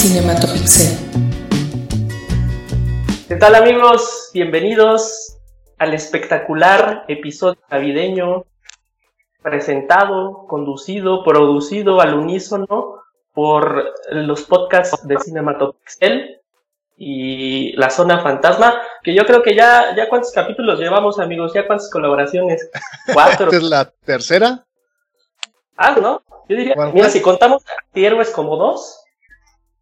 Cinematopixel. ¿Qué tal amigos? Bienvenidos al espectacular episodio navideño presentado, conducido, producido al unísono por los podcasts de Cinematopixel y La Zona Fantasma, que yo creo que ya, ya cuántos capítulos llevamos, amigos, ya cuántas colaboraciones. Cuatro. ¿Esta es la tercera? Ah, ¿no? Yo diría, mira, si contamos héroes como dos.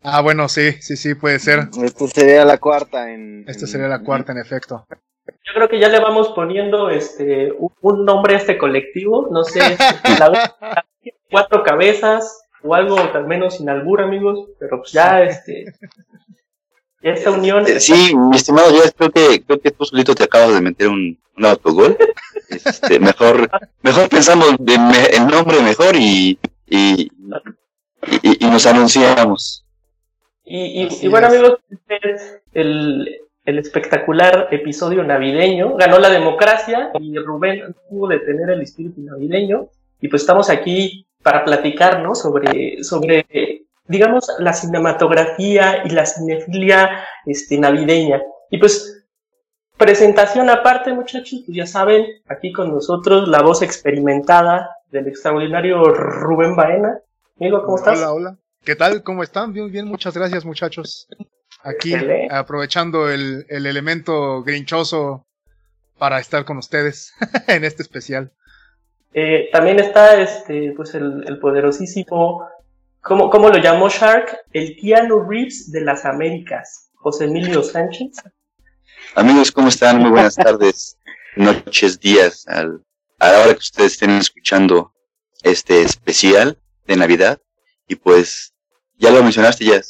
Ah, bueno, sí, sí, sí, puede ser. Esta sería la cuarta en. Esta sería la cuarta, en efecto. Yo creo que ya le vamos poniendo este un nombre a este colectivo, no sé, la, cuatro cabezas o algo al menos sin albur, amigos, pero pues ya este esta unión. Eh, sí, mi estimado, yo creo que, creo que tú solito te acabas de meter un, un autogol. Este, mejor, mejor pensamos en el nombre mejor y, y, y, nos anunciamos. Y, y, bueno, amigos, este el, el espectacular episodio navideño. Ganó la democracia y Rubén pudo detener el espíritu navideño. Y pues estamos aquí para platicar, ¿no? Sobre, sobre digamos, la cinematografía y la cinefilia este, navideña. Y pues, presentación aparte, muchachos, pues ya saben, aquí con nosotros la voz experimentada del extraordinario Rubén Baena. Amigo, ¿cómo estás? Hola, hola. ¿Qué tal? ¿Cómo están? Bien, bien, muchas gracias, muchachos. Aquí, aprovechando el, el elemento grinchoso para estar con ustedes en este especial. Eh, también está este, pues el, el poderosísimo ¿Cómo, ¿Cómo, lo llamó Shark? El Keanu Reeves de las Américas, José Emilio Sánchez. Amigos, ¿cómo están? Muy buenas tardes, noches, días, al, a la hora que ustedes estén escuchando este especial de Navidad. Y pues, ya lo mencionaste, ya,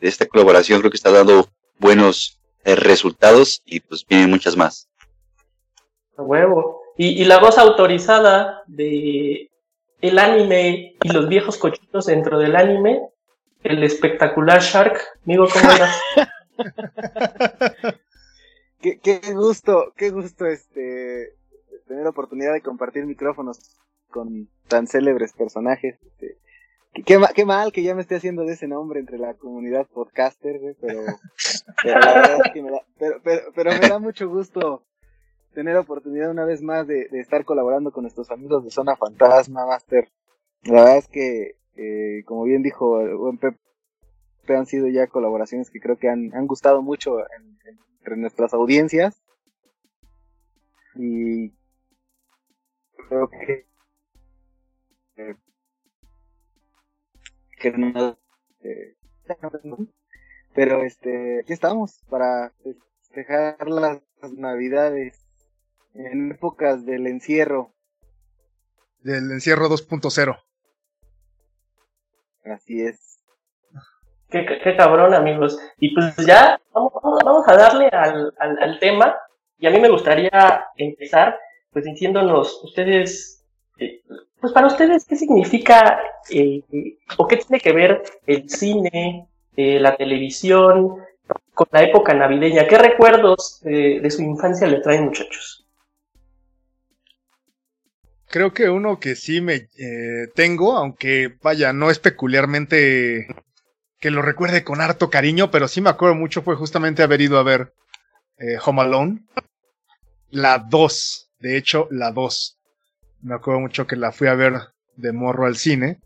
esta colaboración creo que está dando buenos eh, resultados y pues vienen muchas más. A huevo. Y, y la voz autorizada de el anime y los viejos cochitos dentro del anime, el espectacular Shark. Amigo, ¿cómo andas? qué, qué gusto, qué gusto este tener la oportunidad de compartir micrófonos con tan célebres personajes. Este, qué, qué, mal que ya me esté haciendo de ese nombre entre la comunidad podcaster, pero, pero, la verdad es que me da, pero, me da mucho gusto tener oportunidad una vez más de, estar colaborando con nuestros amigos de Zona Fantasma, Master. La verdad es que, eh, como bien dijo el buen Pepe, han sido ya colaboraciones que creo que han, han gustado mucho entre nuestras audiencias. Y creo que, eh, que no, eh, pero este, aquí estamos para festejar las navidades en épocas del encierro. Del encierro 2.0. Así es. Qué, qué, cabrón, amigos. Y pues ya vamos, vamos a darle al, al, tema. Y a mí me gustaría empezar pues diciéndonos ustedes, eh, pues para ustedes, ¿qué significa eh, o qué tiene que ver el cine, eh, la televisión con la época navideña? ¿Qué recuerdos de su infancia le traen, muchachos? Creo que uno que sí me eh, tengo, aunque vaya, no es peculiarmente que lo recuerde con harto cariño, pero sí me acuerdo mucho fue justamente haber ido a ver eh, Home Alone. La 2, de hecho, la 2. Me acuerdo mucho que la fui a ver de morro al cine.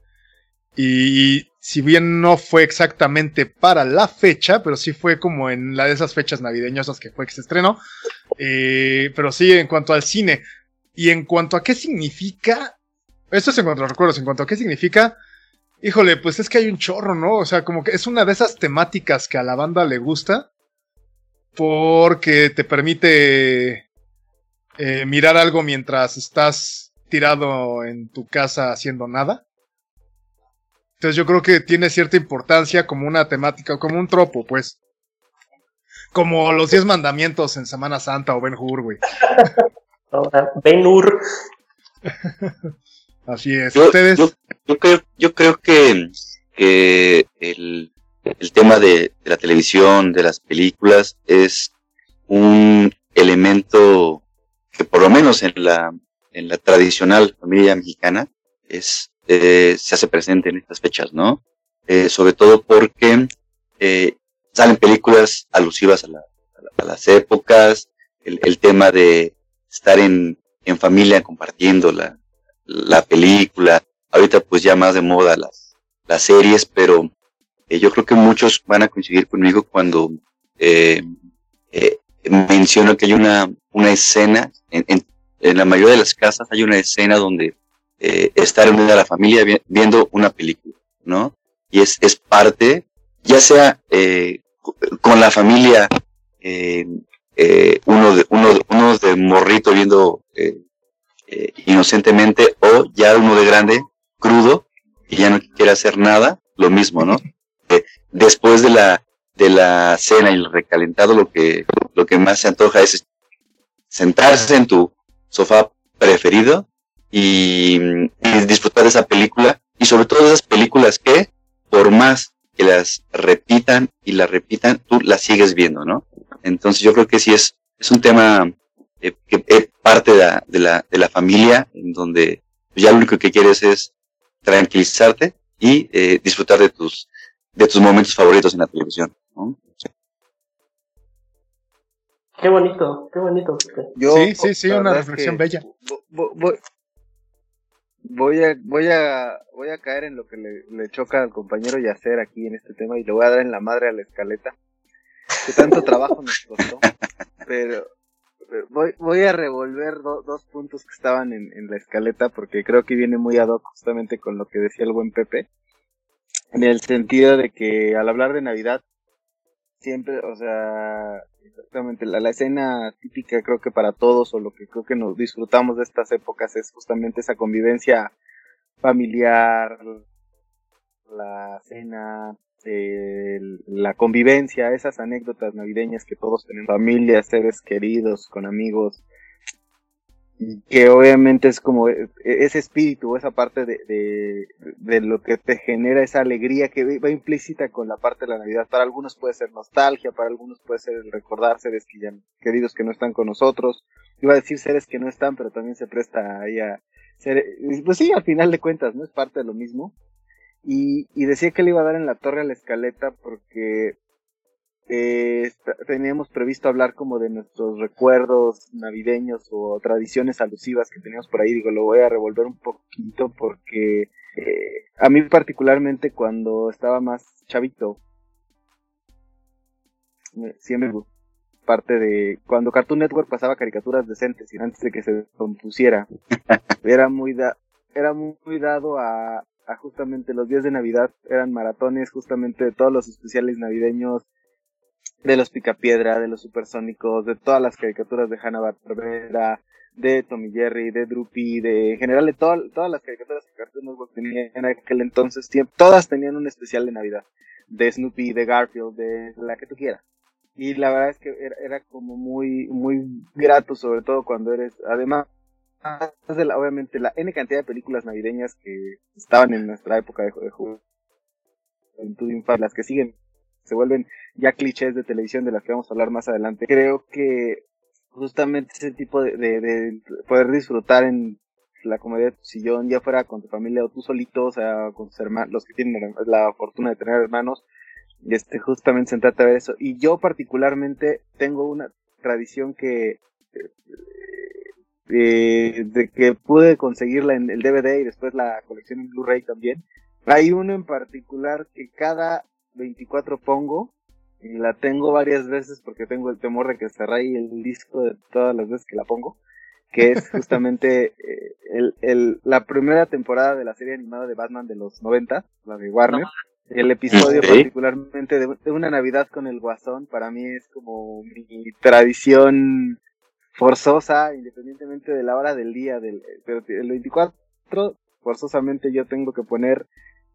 Y si bien no fue exactamente para la fecha, pero sí fue como en la de esas fechas navideñas que fue que se estrenó. Eh, pero sí, en cuanto al cine, y en cuanto a qué significa, esto es en cuanto a recuerdos, en cuanto a qué significa, híjole, pues es que hay un chorro, ¿no? O sea, como que es una de esas temáticas que a la banda le gusta, porque te permite eh, mirar algo mientras estás tirado en tu casa haciendo nada. Entonces yo creo que tiene cierta importancia como una temática, como un tropo, pues. Como los diez mandamientos en Semana Santa o Ben Hur, güey. Ben Hur. Así es. Yo, ¿Ustedes? Yo, creo, yo creo que, que el, el tema de, la televisión, de las películas, es un elemento que por lo menos en la, en la tradicional familia mexicana es, eh, se hace presente en estas fechas, ¿no? Eh, sobre todo porque eh, salen películas alusivas a, las épocas, el, tema de estar en, familia compartiendo la, la, película. Ahorita pues ya más de moda las, las series, pero eh, yo creo que muchos van a coincidir conmigo cuando menciono que hay una, una escena, en, en, la mayoría de las casas hay una escena donde eh, está reunida la familia viendo una película, ¿no? Y es, es parte, ya sea eh, con la familia, eh, eh, uno, de, uno, de morrito viendo eh, inocentemente o ya uno de grande, crudo, y ya no quiere hacer nada, lo mismo, ¿no? Después de la, de la cena y el recalentado, lo que, lo que más se antoja es sentarse en tu sofá preferido y, disfrutar de esa película y sobre todo esas películas que por más que las repitan y las repitan, tú las sigues viendo, ¿no? Entonces yo creo que sí es, es un tema eh, que es parte de la, de la, de la familia en donde ya lo único que quieres es tranquilizarte y eh, disfrutar de tus, de tus momentos favoritos en la televisión. ¿no? Qué bonito, qué bonito. sí, sí, sí, una reflexión bella. Voy, a, voy a, voy a caer en lo que le, choca al compañero Yacer aquí en este tema y le voy a dar en la madre a la escaleta. Que tanto trabajo nos costó. Pero, voy, voy a revolver dos puntos que estaban en, en la escaleta porque creo que viene muy ad hoc justamente con lo que decía el buen Pepe en el sentido de que al hablar de Navidad, siempre, o sea, exactamente, la, la, escena típica creo que para todos, o lo que creo que nos disfrutamos de estas épocas, es justamente esa convivencia familiar, la cena, la convivencia, esas anécdotas navideñas que todos tenemos, familia, seres queridos, con amigos, que obviamente es como e, ese espíritu, esa parte de, de, lo que te genera esa alegría que va implícita con la parte de la Navidad. Para algunos puede ser nostalgia, para algunos puede ser el recordar seres que ya, queridos que no están con nosotros. Iba a decir seres que no están, pero también se presta ahí a ser, pues sí, al final de cuentas, ¿no? Es parte de lo mismo. Y, y decía que le iba a dar en la torre a la escaleta porque eh, teníamos previsto hablar como de nuestros recuerdos navideños o tradiciones alusivas que teníamos por ahí. Digo, lo voy a revolver un poquito porque eh, a mí particularmente cuando estaba más chavito, siempre parte de cuando Cartoon Network pasaba caricaturas decentes y antes de que se compusiera, era muy da, era muy, dado a, a justamente los días de Navidad, eran maratones justamente de todos los especiales navideños de los Picapiedra, de los Supersónicos, de todas las caricaturas de Hanna-Barbera, de Tommy Jerry, de Droopy, de en general de todas las caricaturas que Cartoon Network tenía en aquel entonces, todas tenían un especial de Navidad, de Snoopy, de Garfield, de la que tú quieras. Y la verdad es que era, como muy, muy grato, sobre todo cuando eres, además, de la, obviamente la N cantidad de películas navideñas que estaban en nuestra época de, juventud, las que siguen se vuelven ya clichés de televisión de las que vamos a hablar más adelante. Creo que justamente ese tipo de, de, poder disfrutar en la comedia de tu sillón, ya fuera con tu familia o tú solito, o sea, con tus hermanos, los que tienen la fortuna de tener hermanos, este, justamente sentarte a ver eso. Y yo particularmente tengo una tradición que, eh, de que pude conseguirla en el DVD y después la colección en Blu-ray también. Hay uno en particular que cada 24 pongo y la tengo varias veces porque tengo el temor de que se raye el disco de todas las veces que la pongo, que es justamente eh, el, el, la primera temporada de la serie animada de Batman de los 90, la de Warner. El episodio particularmente de, una Navidad con el Guasón, para mí es como mi tradición forzosa, independientemente de la hora del día, del, pero el 24 forzosamente yo tengo que poner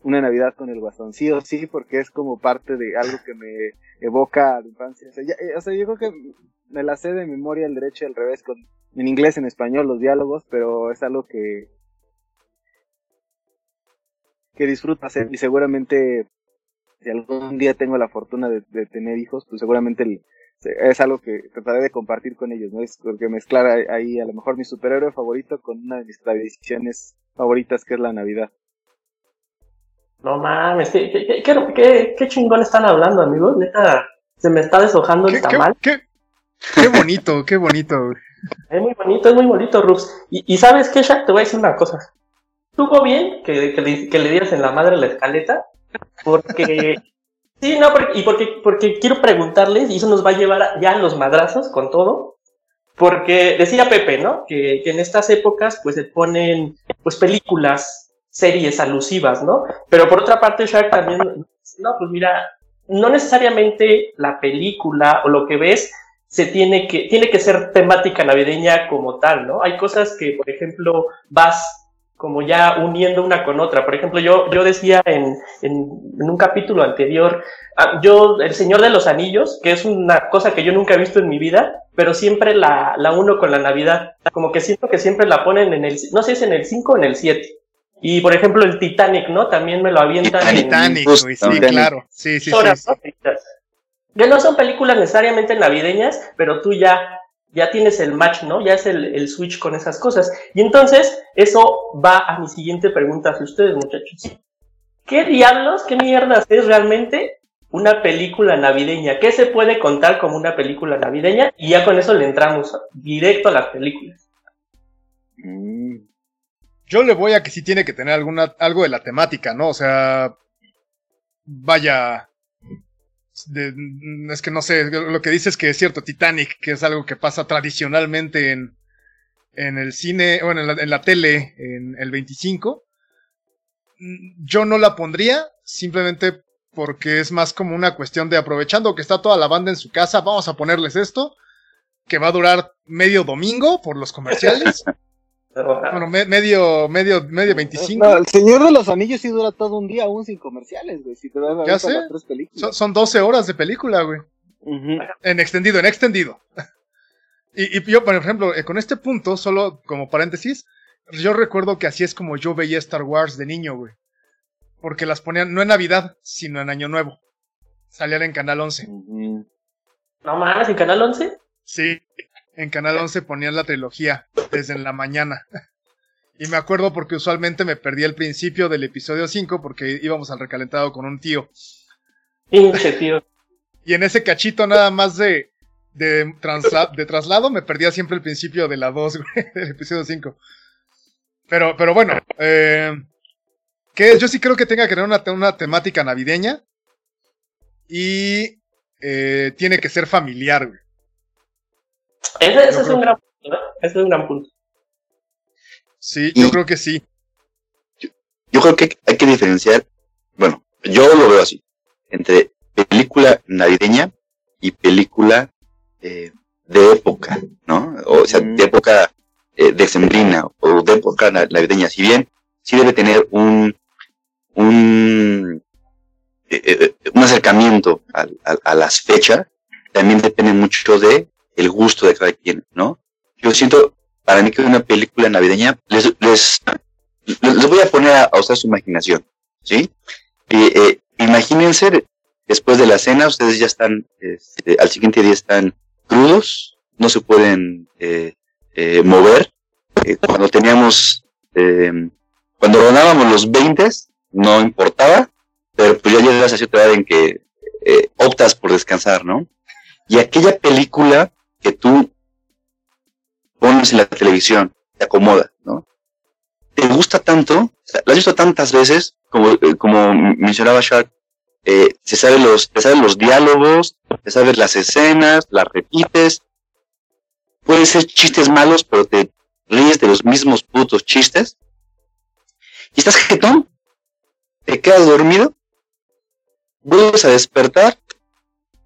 una Navidad con el Guasón, sí porque es como parte de algo que me evoca la infancia. O sea, eh, o sea, yo creo que me la sé de memoria el derecho y al revés, con, en inglés, en español, los diálogos, pero es algo que, que disfruto hacer y seguramente si algún día tengo la fortuna de, tener hijos, pues seguramente es algo que trataré de compartir con ellos, ¿no? Es porque mezclar ahí a lo mejor mi superhéroe favorito con una de mis tradiciones favoritas que es la Navidad. No mames, qué, qué, qué, chingón están hablando, amigos. Neta, se me está deshojando el tamal. Qué, bonito, qué bonito. Es muy bonito, es muy bonito, Rux. Y, sabes qué, Shaq, te voy a decir una cosa. Estuvo bien que, que, le, dieras en la madre la escaleta, porque... sí, no, y porque, porque quiero preguntarles, y eso nos va a llevar ya a los madrazos con todo, porque decía Pepe, ¿no? Que, que, en estas épocas pues se ponen pues películas, series alusivas, ¿no? Pero por otra parte Shark también, no, pues mira, no necesariamente la película o lo que ves se tiene que, tiene que ser temática navideña como tal, ¿no? Hay cosas que, por ejemplo, vas como ya uniendo una con otra. Por ejemplo, yo, yo decía en, en, un capítulo anterior, ah, yo, El Señor de los Anillos, que es una cosa que yo nunca he visto en mi vida, pero siempre la, la uno con la Navidad. Como que siento que siempre la ponen en el, no sé si es en el 5 o en el 7. Y por ejemplo, el Titanic, ¿no? También me lo avientan. Titanic, sí, claro. Sí, sí, sí. Que no son películas necesariamente navideñas, pero tú ya ya tienes el match, ¿no? Ya es el, switch con esas cosas. Y entonces, eso va a mi siguiente pregunta hacia ustedes, muchachos. ¿Qué diablos, qué mierdas es realmente una película navideña? ¿Qué se puede contar como una película navideña? Y ya con eso le entramos directo a las películas. Mm. Yo le voy a que sí tiene que tener alguna, algo de la temática, ¿no? O sea, vaya, es que no sé, lo que dices que es cierto, Titanic, que es algo que pasa tradicionalmente en, en el cine, bueno, en la, en la tele, en el 25. Yo no la pondría, simplemente porque es más como una cuestión de aprovechando que está toda la banda en su casa, vamos a ponerles esto, que va a durar medio domingo por los comerciales. Bueno, medio, medio, medio 25. el Señor de los Anillos sí dura todo un día aún sin comerciales, güey. Si te ya sé. Son, 12 horas de película, güey. En extendido, en extendido. y, y, yo, por ejemplo, eh, con este punto, solo como paréntesis, yo recuerdo que así es como yo veía Star Wars de niño, güey. Porque las ponían no en Navidad, sino en Año Nuevo. Salían en Canal 11. ¿No más en Canal 11? Sí. En Canal 11 ponían la trilogía desde la mañana. Y me acuerdo porque usualmente me perdí el principio del episodio 5 porque íbamos al recalentado con un tío. tío. Y en ese cachito nada más de, de, de traslado me perdía siempre el principio de la 2, del episodio 5. Pero, pero bueno, eh, que yo sí creo que tenga que tener una, una temática navideña y eh, tiene que ser familiar, güey. Ese, es un gran punto, Ese es un gran punto. Sí, yo creo que sí. Yo, creo que hay que diferenciar, bueno, yo lo veo así, entre película navideña y película eh, de época, ¿no? O sea, de época eh, decembrina o de época navideña. Si bien sí debe tener un, un, eh, un acercamiento a, a las fechas, también depende mucho de el gusto de cada quien, ¿no? Yo siento, para mí que una película navideña, les, les, les voy a poner a, usar su imaginación, ¿sí? Eh, imagínense, después de la cena, ustedes ya están, este, al siguiente día están crudos, no se pueden eh, eh, mover. cuando teníamos, em, cuando rodábamos los 20, no importaba, pero pues ya llegas a cierta edad en que optas por descansar, ¿no? Y aquella película que tú pones en la televisión, te acomoda, ¿no? Te gusta tanto, la has visto tantas veces, como, eh, como mencionaba Shark, eh, se saben los, te saben los diálogos, te sabes las escenas, las repites. Pueden ser chistes malos, pero te ríes de los mismos putos chistes. Y estás jetón, te quedas dormido, vuelves a despertar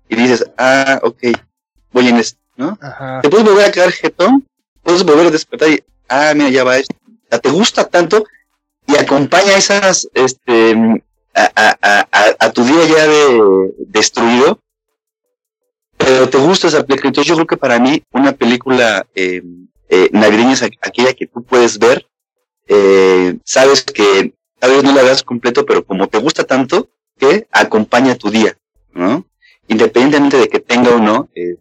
y dices, ah, ok, voy en este ¿no? Te puedes volver a quedar jetón, puedes volver a despertar y, ah, mira, ya va esto. O sea, te gusta tanto y acompaña esas, este, a, a, a, a tu día ya de, destruido, pero te gusta esa película. Entonces yo creo que para mí una película eh, eh, navideña es aquella que tú puedes ver, eh, sabes que tal vez no la veas completo, pero como te gusta tanto, que acompaña tu día, ¿no? Independientemente de que tenga o no eh,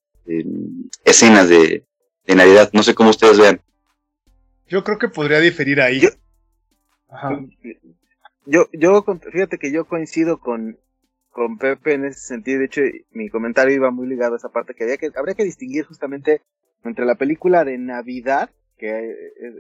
escenas de, de, Navidad. No sé cómo ustedes vean. Yo creo que podría diferir ahí. yo, yo, fíjate que yo coincido con, con Pepe en ese sentido. De hecho, mi comentario iba muy ligado a esa parte que, había que habría que distinguir justamente entre la película de Navidad, que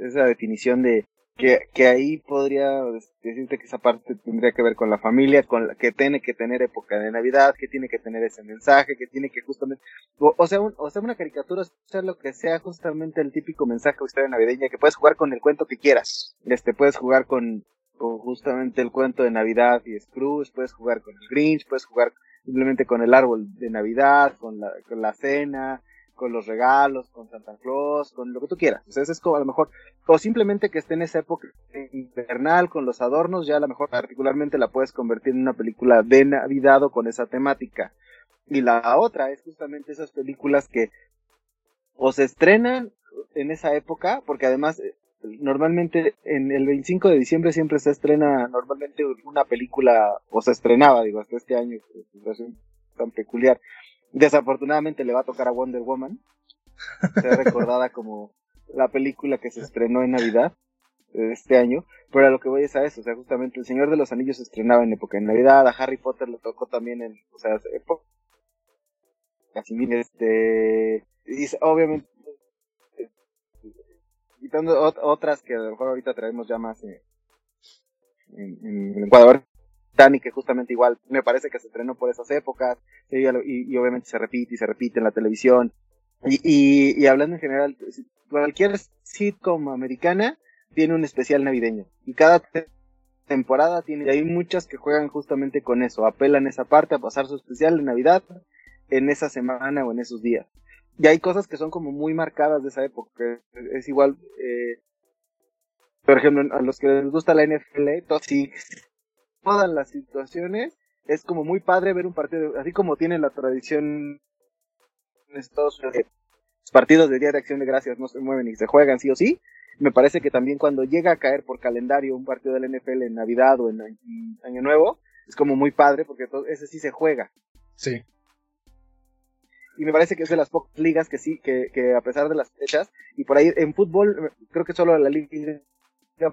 es la definición de que, que ahí podría decirte que esa parte tendría que ver con la familia, con la que tiene que tener época de Navidad, que tiene que tener ese mensaje, que tiene que justamente, o, sea, o sea, una caricatura, sea lo que sea justamente el típico mensaje o historia navideña, que puedes jugar con el cuento que quieras, este, puedes jugar con, con justamente el cuento de Navidad y Scrooge, puedes jugar con el Grinch, puedes jugar simplemente con el árbol de Navidad, con la, con la cena, con los regalos, con Santa Claus, con lo que tú quieras. O sea, es como a lo mejor, o simplemente que esté en esa época invernal con los adornos, ya a lo mejor particularmente la puedes convertir en una película de Navidad o con esa temática. Y la otra es justamente esas películas que o se estrenan en esa época, porque además eh, normalmente en el 25 de diciembre siempre se estrena normalmente una película, o se estrenaba, digo, hasta este año, situación tan peculiar, Desafortunadamente le va a tocar a Wonder Woman. Será recordada como la película que se estrenó en Navidad este año, pero a lo que voy es a eso, o sea, justamente El Señor de los Anillos se estrenaba en época de Navidad, a Harry Potter le tocó también en, o sea, época, casi este, y obviamente, quitando otras que a lo mejor ahorita traemos ya más eh, en, Ecuador, Danny, que justamente igual me parece que se estrenó por esas épocas, y, obviamente se repite y se repite en la televisión. Y, y, hablando en general, cualquier sitcom americana tiene un especial navideño. Y cada temporada tiene, y hay muchas que juegan justamente con eso, apelan esa parte a pasar su especial de Navidad en esa semana o en esos días. Y hay cosas que son como muy marcadas de esa época. Es igual, eh, por ejemplo, a los que les gusta la NFL, sí, todas las situaciones, es como muy padre ver un partido, así como tiene la tradición en Estados Unidos, los partidos de Día de Acción de Gracias no se mueven y se juegan sí o sí. Me parece que también cuando llega a caer por calendario un partido del NFL en Navidad o en Año Nuevo, es como muy padre porque ese sí se juega. Sí. Y me parece que es de las pocas ligas que sí, que, que a pesar de las fechas, y por ahí en fútbol, creo que solo la Liga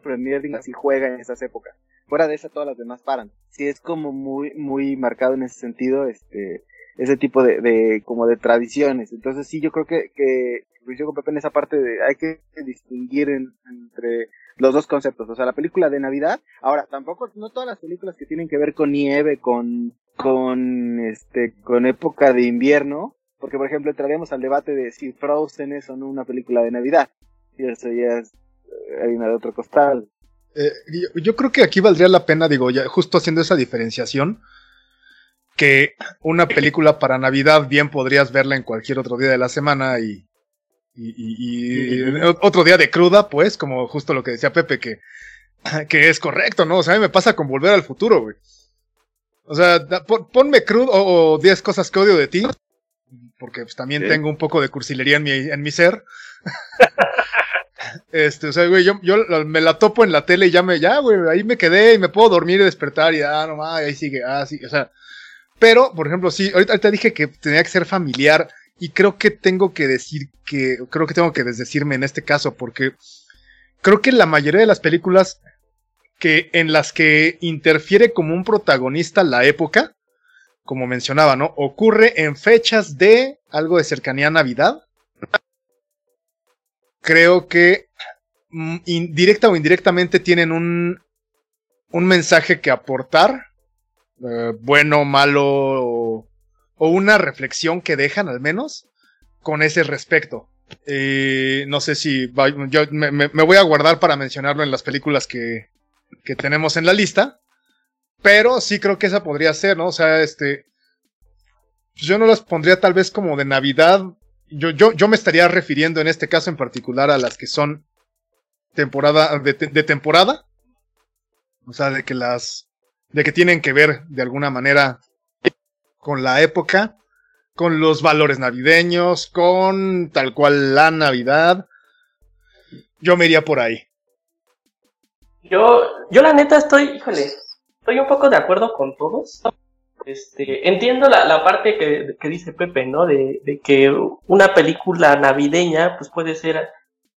Premier League así juega en esas épocas. Fuera de esa, todas las demás paran. Sí, es como muy, muy marcado en ese sentido, este, ese tipo de, de como de tradiciones. Entonces sí, yo creo que, que con Pepe en esa parte de, hay que distinguir entre los dos conceptos. O sea, la película de Navidad, ahora, tampoco, no todas las películas que tienen que ver con nieve, con, con, este, con época de invierno, porque por ejemplo entraríamos al debate de si Frozen es o no una película de Navidad. Y eso ya es eh, harina de otro costal. Eh, yo, creo que aquí valdría la pena, digo, ya justo haciendo esa diferenciación, que una película para Navidad bien podrías verla en cualquier otro día de la semana y, y, otro día de cruda, pues, como justo lo que decía Pepe, que, que es correcto, ¿no? O sea, a mí me pasa con Volver al Futuro, güey. O sea, ponme crudo o 10 cosas que odio de ti, porque pues, también tengo un poco de cursilería en mi, en mi ser. Este, o sea, güey, yo, yo me la topo en la tele y ya me, ya, güey, ahí me quedé y me puedo dormir y despertar y, ah, no más, ahí sigue, ah, sí, o sea. Pero, por ejemplo, sí, ahorita, te dije que tenía que ser familiar y creo que tengo que decir que, creo que tengo que desdecirme en este caso porque creo que la mayoría de las películas que en las que interfiere como un protagonista la época, como mencionaba, ¿no? Ocurre en fechas de algo de cercanía a Navidad creo que mm, directa o indirectamente tienen un, un mensaje que aportar, eh, bueno, malo, o, una reflexión que dejan al menos con ese respecto. no sé si yo me, voy a guardar para mencionarlo en las películas que, que tenemos en la lista, pero sí creo que esa podría ser, ¿no? O sea, este, yo no las pondría tal vez como de Navidad, yo, yo, yo me estaría refiriendo en este caso en particular a las que son temporada de, temporada. O sea, de que las. de que tienen que ver de alguna manera con la época, con los valores navideños, con tal cual la Navidad. Yo me iría por ahí. Yo, yo la neta estoy, híjole, estoy un poco de acuerdo con todos. Este, entiendo la, la parte que, que, dice Pepe, ¿no? De, de, que una película navideña, pues puede ser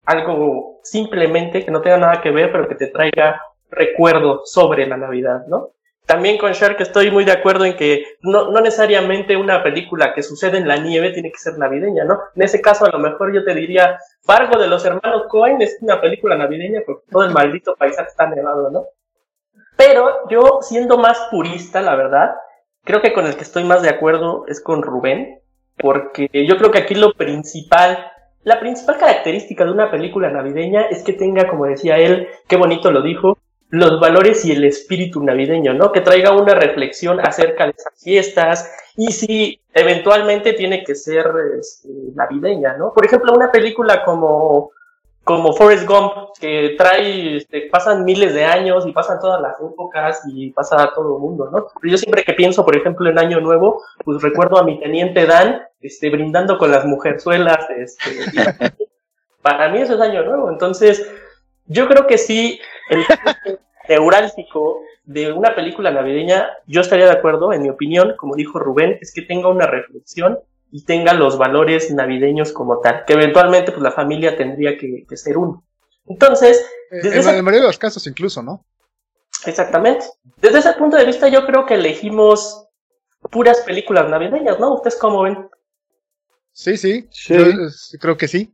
algo simplemente que no tenga nada que ver, pero que te traiga recuerdo sobre la Navidad, ¿no? También con Shark estoy muy de acuerdo en que no, no necesariamente una película que sucede en la nieve tiene que ser navideña, ¿no? En ese caso a lo mejor yo te diría, Fargo de los hermanos Cohen es una película navideña porque todo el maldito paisaje está nevado, ¿no? Pero yo siendo más purista, la verdad, creo que con el que estoy más de acuerdo es con Rubén, porque yo creo que aquí lo principal la principal característica de una película navideña es que tenga, como decía él, qué bonito lo dijo, los valores y el espíritu navideño, ¿no? Que traiga una reflexión acerca de esas fiestas y si eventualmente tiene que ser este, navideña, ¿no? Por ejemplo, una película como como Forrest Gump, que trae, este, pasan miles de años y pasan todas las épocas y pasa todo el mundo, ¿no? Pero yo siempre que pienso, por ejemplo, en Año Nuevo, pues recuerdo a mi teniente Dan, este, brindando con las mujerzuelas, este, para mí eso es Año Nuevo, entonces, yo creo que sí, el neurálgico de una película navideña, yo estaría de acuerdo, en mi opinión, como dijo Rubén, es que tenga una reflexión y tenga los valores navideños como tal, que eventualmente pues la familia tendría que, ser uno. Entonces, eh, desde en la mayoría de los casos incluso, ¿no? Exactamente. Desde ese punto de vista yo creo que elegimos puras películas navideñas, ¿no? ¿Ustedes cómo ven? Sí, sí, Yo, creo que sí.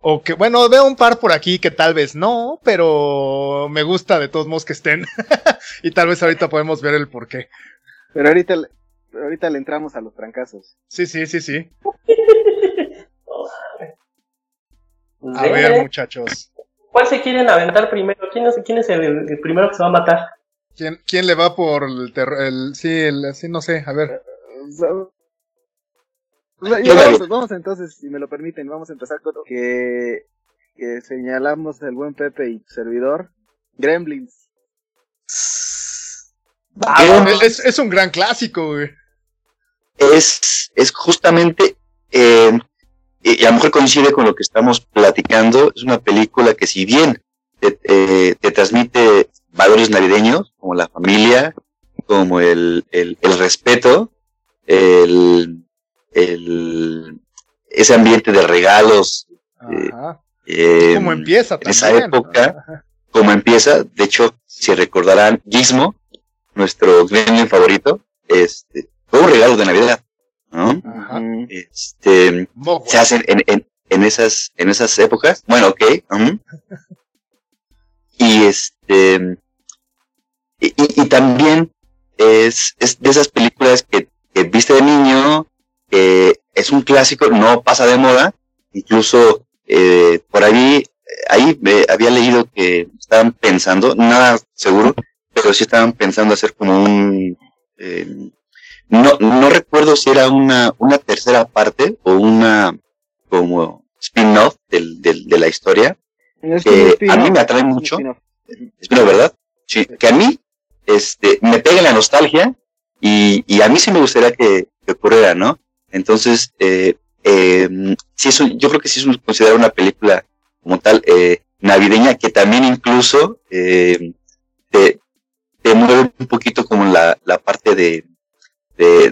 O que, bueno, veo un par por aquí que tal vez no, pero me gusta de todos modos que estén. y tal vez ahorita podemos ver el por qué. Pero ahorita ahorita le entramos a los trancazos. Sí, sí, sí, sí. a ver, muchachos. ¿Cuál se quieren aventar primero? ¿Quién es, quién es el, primero que se va a matar? ¿Quién, quién le va por el, el sí, el, sí, no sé, a ver. vamos, vamos, entonces, si me lo permiten, vamos a empezar con que, que señalamos el buen Pepe y servidor, Gremlins. Es, es, un gran clásico, güey es, es justamente, eh, y a lo mejor coincide con lo que estamos platicando, es una película que si bien te, eh, transmite valores navideños, como la familia, como el, el, respeto, el, el, ese ambiente de regalos. Eh, como empieza En esa época, como empieza, de hecho, si recordarán Gizmo, nuestro gremlin favorito, este, fue un regalo de Navidad, ¿no? Este, se hacen en, en, en, esas, en esas épocas. Bueno, ok. y este, y, y, también es, es de esas películas que, que viste de niño, que es un clásico, no pasa de moda, incluso eh, por ahí, ahí había leído que estaban pensando, nada seguro, pero sí estaban pensando hacer como un, eh, no, no recuerdo si era una, una tercera parte o una como spin-off del, del, de la historia. que a mí me atrae mucho. Es ¿verdad? Sí, que a mí este, me pega la nostalgia y, y a mí sí me gustaría que, que ocurriera, ¿no? Entonces, eh, eh, sí es yo creo que sí es considerada una película como tal eh, navideña que también incluso eh, te, te mueve un poquito como la, la parte de,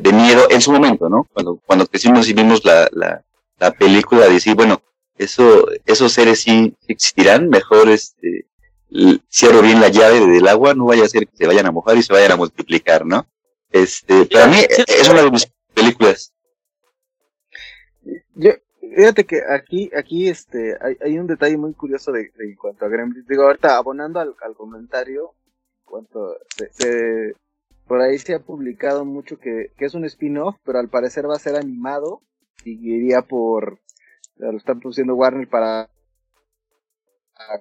de, miedo en su momento, ¿no? Cuando, cuando crecimos y vimos la, la, la película, decir, bueno, eso, esos seres sí existirán, mejor este, cierro bien la llave del agua, no vaya a ser que se vayan a mojar y se vayan a multiplicar, ¿no? Este, para mí es una de mis películas. Yo, fíjate que aquí, aquí este, hay, hay un detalle muy curioso de, en cuanto a Gremlins. Digo, ahorita abonando al, al comentario, cuanto se, se, por ahí se ha publicado mucho que, que es un spin-off, pero al parecer va a ser animado y iría por, lo están produciendo Warner para,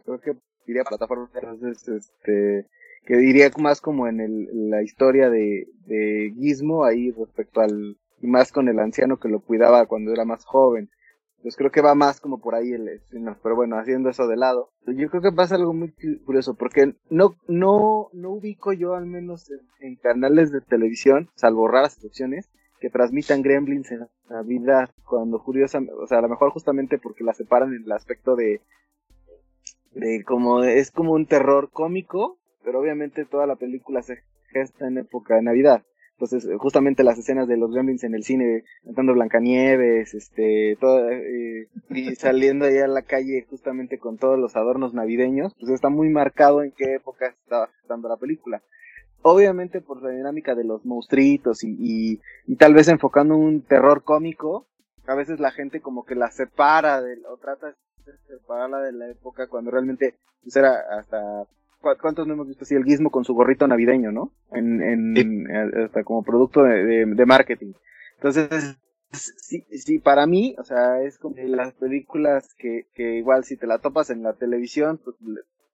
creo que iría plataforma, entonces, este, que diría más como en el, la historia de, de Gizmo ahí respecto al, y más con el anciano que lo cuidaba cuando era más joven. Pues creo que va más como por ahí el pero bueno, haciendo eso de lado. Yo creo que pasa algo muy curioso, porque no, no, no ubico yo al menos en, canales de televisión, salvo raras excepciones, que transmitan Gremlins en la vida cuando curiosamente, o sea, a lo mejor justamente porque la separan en el aspecto de, de como, es como un terror cómico, pero obviamente toda la película se gesta en época de Navidad. Entonces, justamente las escenas de los gremlins en el cine, cantando Blancanieves, este, todo, eh, y saliendo ahí a la calle justamente con todos los adornos navideños, pues está muy marcado en qué época estaba dando la película. Obviamente por la dinámica de los monstruitos y, y, y tal vez enfocando un terror cómico, a veces la gente como que la separa de, o trata de separarla de la época cuando realmente pues era hasta ¿Cuántos no hemos visto así el guismo con su gorrito navideño, no? En, en, hasta como producto de, de, marketing. Entonces, sí, sí, para mí, o sea, es como las películas que, que igual si te la topas en la televisión, pues,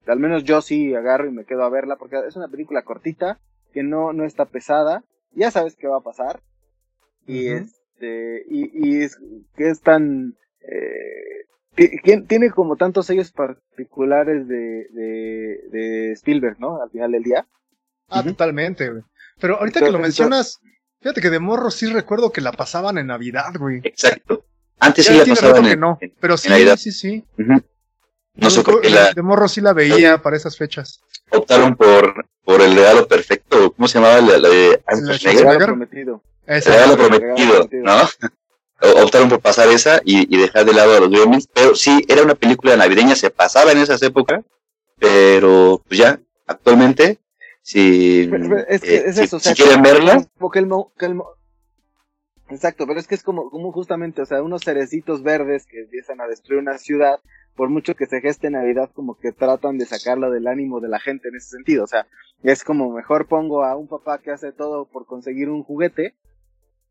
al menos yo sí agarro y me quedo a verla, porque es una película cortita, que no, no está pesada, ya sabes qué va a pasar, y este, y, y es, que es tan, eh, tiene como tantos sellos particulares de, de, Spielberg, ¿no? Al final del día. Ah, totalmente, güey. Pero ahorita que lo mencionas, fíjate que de morro sí recuerdo que la pasaban en Navidad, güey. Exacto. Antes sí la pasaban en, no, pero sí, sí, sí. No sé por qué la... De morro sí la veía para esas fechas. Optaron por, por el regalo perfecto. ¿Cómo se llamaba la, de El regalo prometido. El regalo prometido, ¿no? optaron por pasar esa y, dejar de lado a los Gremlins, pero sí, era una película navideña, se pasaba en esas épocas, pero pues ya, actualmente, si, es eh, si, quieren verla. Exacto, pero es que es como, como justamente, o sea, unos cerecitos verdes que empiezan a destruir una ciudad, por mucho que se geste Navidad, como que tratan de sacarlo del ánimo de la gente en ese sentido, o sea, es como mejor pongo a un papá que hace todo por conseguir un juguete,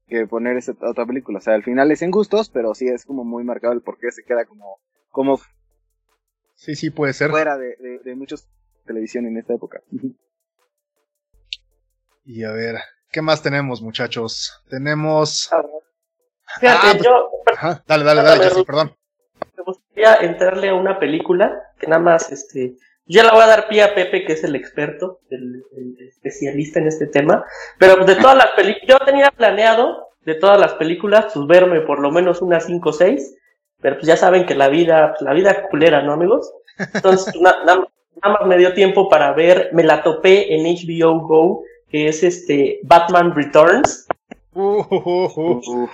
que poner esa otra película. O sea, al final es en gustos, pero sí es como muy marcado el por qué se queda como, como sí, sí, puede ser. fuera de, de, muchos televisión en esta época. Y a ver, ¿qué más tenemos, muchachos? Tenemos. Fíjate, ah, yo. Ajá, dale, dale, dale, perdón. Me gustaría entrarle a una película que nada más, este, ya le voy a dar pie a Pepe, que es el experto, el, especialista en este tema. Pero de todas las películas, yo tenía planeado de todas las películas, pues verme por lo menos unas 5 o 6. Pero pues ya saben que la vida, pues, la vida es culera, ¿no, amigos? Entonces, pues, nada más me dio tiempo para ver, me la topé en HBO Go, que es este Batman Returns. Uh, uh, uh,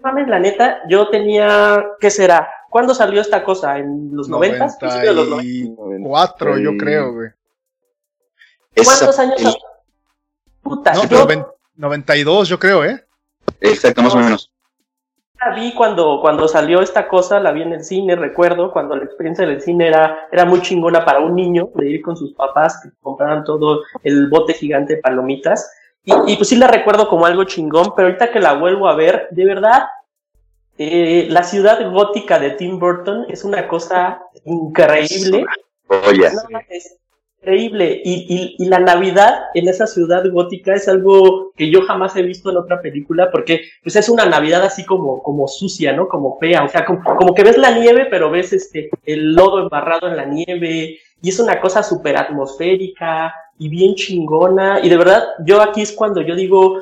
mames, la neta, yo tenía, ¿qué será? ¿Cuándo salió esta cosa? ¿En los 90? de los 94, yo creo, güey. ¿Cuántos años? Puta, no, yo... 92, yo creo, ¿eh? Exacto, más o menos. La vi cuando, cuando salió esta cosa, la vi en el cine, recuerdo, cuando la experiencia del cine era, era muy chingona para un niño, de ir con sus papás que compraran todo el bote gigante de palomitas. Y, y pues sí la recuerdo como algo chingón, pero ahorita que la vuelvo a ver, de verdad, eh, la ciudad gótica de Tim Burton es una cosa increíble. es increíble. Y, y, la Navidad en esa ciudad gótica es algo que yo jamás he visto en otra película porque pues es una Navidad así como, como sucia, ¿no? Como fea. O sea, como, como que ves la nieve, pero ves este, el lodo embarrado en la nieve. Y es una cosa súper atmosférica y bien chingona. Y de verdad, yo aquí es cuando yo digo,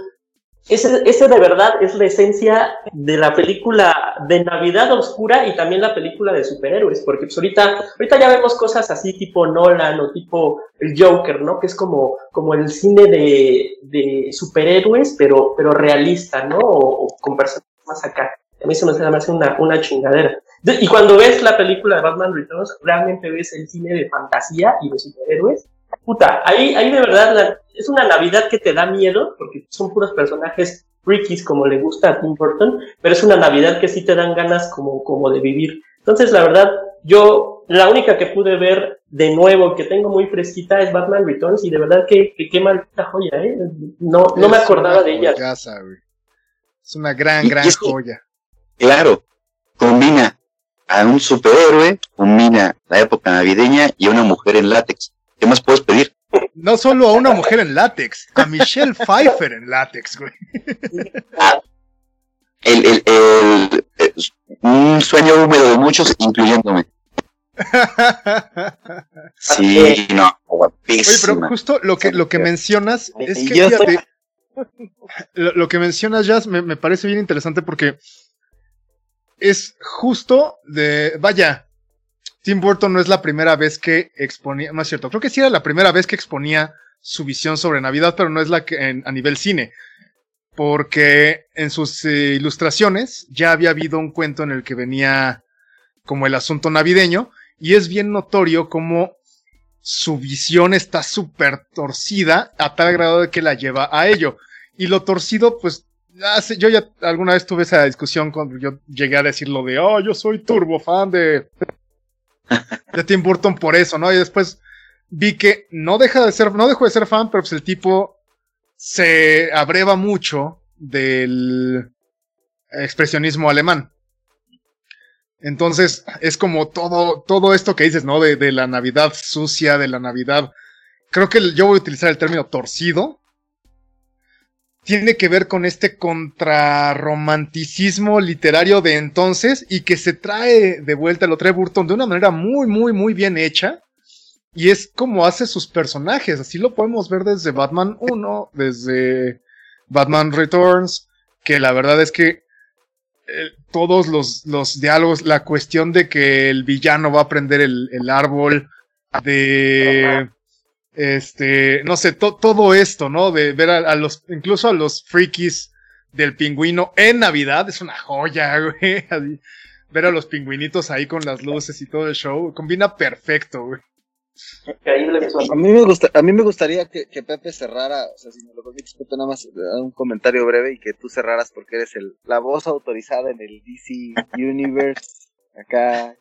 ese, ese de verdad es la esencia de la película de Navidad Oscura y también la película de superhéroes, porque pues ahorita, ahorita ya vemos cosas así tipo Nolan o tipo el Joker, ¿no? Que es como, como el cine de, de superhéroes, pero, pero realista, ¿no? O, con personajes más acá. A mí se me hace una, una chingadera. Y cuando ves la película de Batman Returns, realmente ves el cine de fantasía y de superhéroes, puta, ahí, ahí de verdad es una Navidad que te da miedo, porque son puros personajes freakies como le gusta a Tim Burton, pero es una Navidad que sí te dan ganas como, como de vivir. Entonces, la verdad, yo, la única que pude ver de nuevo, que tengo muy fresquita, es Batman Returns, y de verdad que, qué maldita joya, ¿eh? No, no me acordaba de ella. Es una gran, gran joya. Claro, combina a un superhéroe, combina la época navideña y a una mujer en látex. ¿Qué más puedes pedir? No solo a una mujer en látex, a Michelle Pfeiffer en látex, güey. El, el, el, un sueño húmedo de muchos, incluyéndome. Sí, no, Oye, pero justo lo que, lo que mencionas es que, fíjate, lo, que mencionas, Jazz, me, me parece bien interesante porque es justo de, vaya, Tim Burton no es la primera vez que exponía, no es cierto, creo que sí era la primera vez que exponía su visión sobre Navidad, pero no es la que a nivel cine. Porque en sus eh, ilustraciones ya había habido un cuento en el que venía como el asunto navideño, y es bien notorio como su visión está súper torcida a tal grado de que la lleva a ello. Y lo torcido, pues, hace, yo ya alguna vez tuve esa discusión cuando yo llegué a decir lo de, oh, yo soy turbo fan de, de Tim Burton por eso, ¿no? Y después vi que no deja de ser, no dejó de ser fan, pero pues el tipo se abreva mucho del expresionismo alemán. Entonces, es como todo, todo esto que dices, ¿no? De, de, la Navidad sucia, de la Navidad. Creo que yo voy a utilizar el término torcido. Tiene que ver con este contrarromanticismo literario de entonces y que se trae de vuelta, lo trae Burton de una manera muy, muy, muy bien hecha. Y es como hace sus personajes. Así lo podemos ver desde Batman 1, desde Batman Returns, que la verdad es que eh, todos los, los, diálogos, la cuestión de que el villano va a prender el, el árbol, de este, no sé, todo esto, ¿no? De ver a, los, incluso a los frikis del pingüino en Navidad, es una joya, güey. ver a los pingüinitos ahí con las luces y todo el show, combina perfecto, güey. A mí me, gusta, a mí me gustaría que, Pepe cerrara, o sea, si me lo permites, Pepe, nada más un comentario breve y que tú cerraras porque eres el, la voz autorizada en el DC Universe acá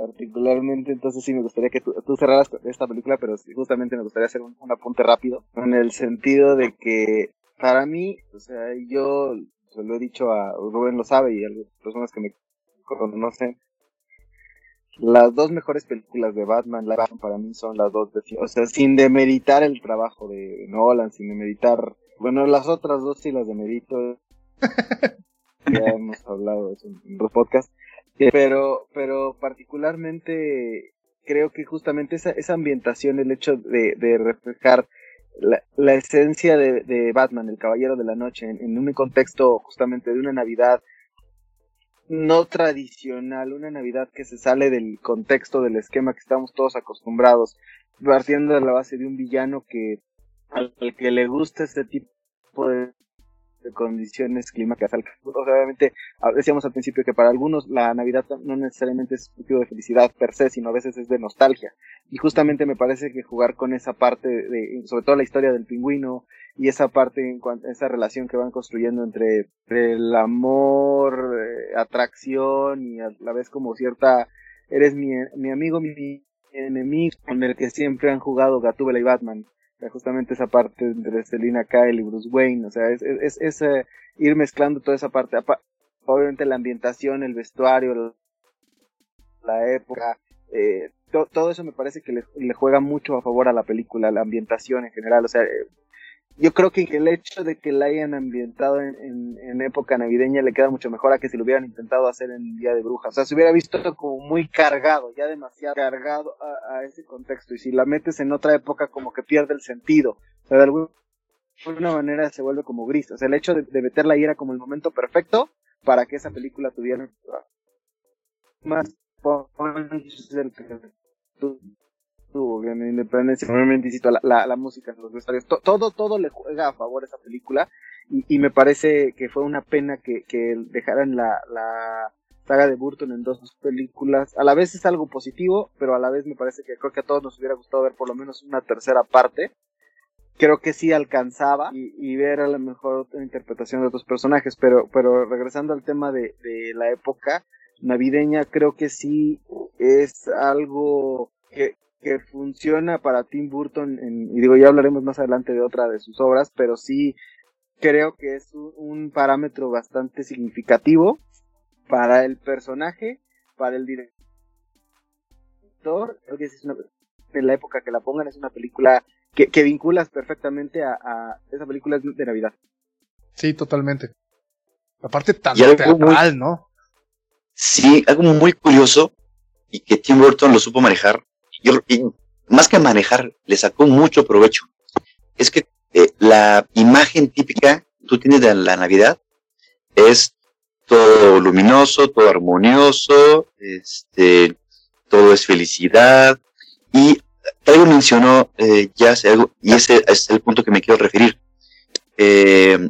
particularmente, entonces sí me gustaría que tú, cerraras esta película, pero justamente me gustaría hacer un, apunte rápido, en el sentido de que para mí, o sea, yo se lo he dicho a Rubén lo sabe y a las personas que me conocen, las dos mejores películas de Batman, la para mí son las dos de o sea, sin demeritar el trabajo de Nolan, sin demeritar, bueno, las otras dos sí las demerito. ya hemos hablado de eso en los podcasts, pero pero particularmente creo que justamente esa, esa ambientación, el hecho de, reflejar la, la esencia de, Batman, el Caballero de la Noche, en, en un contexto justamente de una Navidad no tradicional, una Navidad que se sale del contexto del esquema que estamos todos acostumbrados, partiendo de la base de un villano que al, que le gusta este tipo de, condiciones climáticas. obviamente, decíamos al principio que para algunos la Navidad no necesariamente es un tipo de felicidad per se, sino a veces es de nostalgia. Y justamente me parece que jugar con esa parte, de, sobre todo la historia del pingüino, y esa parte, esa relación que van construyendo entre, el amor, eh, atracción y a la vez como cierta, eres mi, mi amigo, mi enemigo, con el que siempre han jugado Gatúbela y Batman. Justamente esa parte entre Selina Kyle y Bruce Wayne, o sea, es, es, es eh, ir mezclando toda esa parte, obviamente la ambientación, el vestuario, la época, eh, todo eso me parece que le, le, juega mucho a favor a la película, la ambientación en general, o sea, yo creo que el hecho de que la hayan ambientado en, en, época navideña le queda mucho mejor a que si lo hubieran intentado hacer en Día de Brujas. O sea, se hubiera visto como muy cargado, ya demasiado cargado a, ese contexto. Y si la metes en otra época, como que pierde el sentido. O sea, de alguna, manera se vuelve como gris. O sea, el hecho de, meterla ahí era como el momento perfecto para que esa película tuviera más en Independencia, normalmente la, la, música los vestuarios, todo, todo le juega a favor a esa película y, me parece que fue una pena que, que dejaran la, la saga de Burton en dos películas. A la vez es algo positivo, pero a la vez me parece que creo que a todos nos hubiera gustado ver por lo menos una tercera parte. Creo que sí alcanzaba y, ver a lo mejor otra interpretación de otros personajes, pero, pero regresando al tema de, de la época navideña, creo que sí es algo que, que funciona para Tim Burton, en, y digo, ya hablaremos más adelante de otra de sus obras, pero sí creo que es un, parámetro bastante significativo para el personaje, para el director. Creo que es una, en la época que la pongan es una película que, que vinculas perfectamente a, a, esa película de Navidad. Sí, totalmente. Aparte tan teatral, ¿no? Sí, algo muy curioso y que Tim Burton lo supo manejar y más que manejar, le sacó mucho provecho. Es que eh, la imagen típica tú tienes de la Navidad es todo luminoso, todo armonioso, este, todo es felicidad y Traigo mencionó eh, ya hace algo, y ese es el punto que me quiero referir. Eh,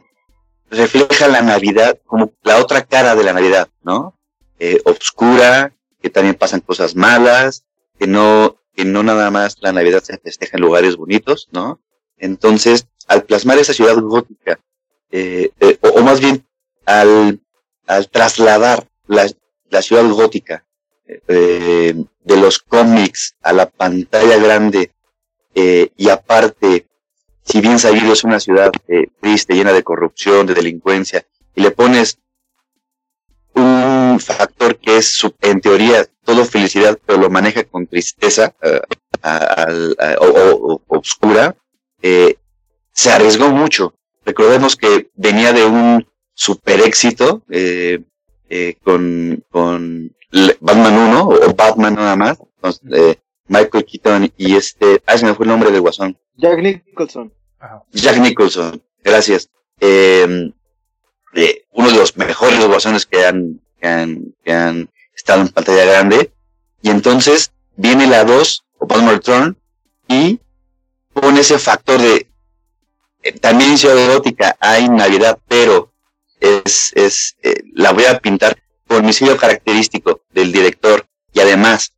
refleja la Navidad como la otra cara de la Navidad, ¿no? Eh, obscura, que también pasan cosas malas, que no, que no nada más la Navidad se festeja en lugares bonitos, ¿no? Entonces, al plasmar esa ciudad gótica, eh, eh, o, más bien al, al trasladar la, la ciudad gótica eh, de los cómics a la pantalla grande y aparte, si bien sabido es una ciudad triste, llena de corrupción, de delincuencia, y le pones un factor que es en teoría todo felicidad, pero lo maneja con tristeza o, oscura, se arriesgó mucho. Recordemos que venía de un super éxito con, con Batman 1 o Batman nada más, eh, Michael Keaton y este, ah, se me fue el nombre del guasón. Jack Nicholson. Jack Nicholson, gracias. Eh, uno de los mejores guasones que han, que han, que han estado en pantalla grande. Y entonces viene la 2 o Batman Return y pone ese factor de eh, también en Ciudad Gótica hay Navidad, pero es, es eh, la voy a pintar por mi sello característico del director y además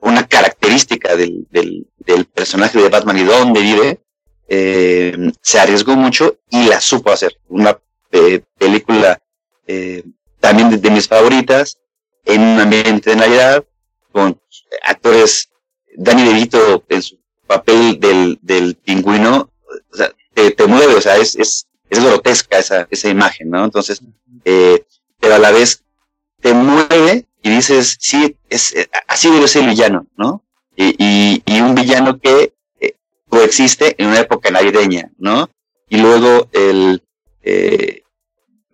una característica del, del, del personaje de Batman y dónde vive, eh, se arriesgó mucho y la supo hacer. Una eh, película eh, también de, mis favoritas, en un ambiente de Navidad, con actores, Danny DeVito en su papel del, del pingüino, o sea, te, te mueve, o sea, es, es, es grotesca esa, esa imagen, ¿no? Entonces, eh, pero a la vez te mueve y dices, sí, es, eh, así debe ser el villano, ¿no? Y, y, un villano que eh, coexiste en una época navideña, ¿no? Y luego el, eh,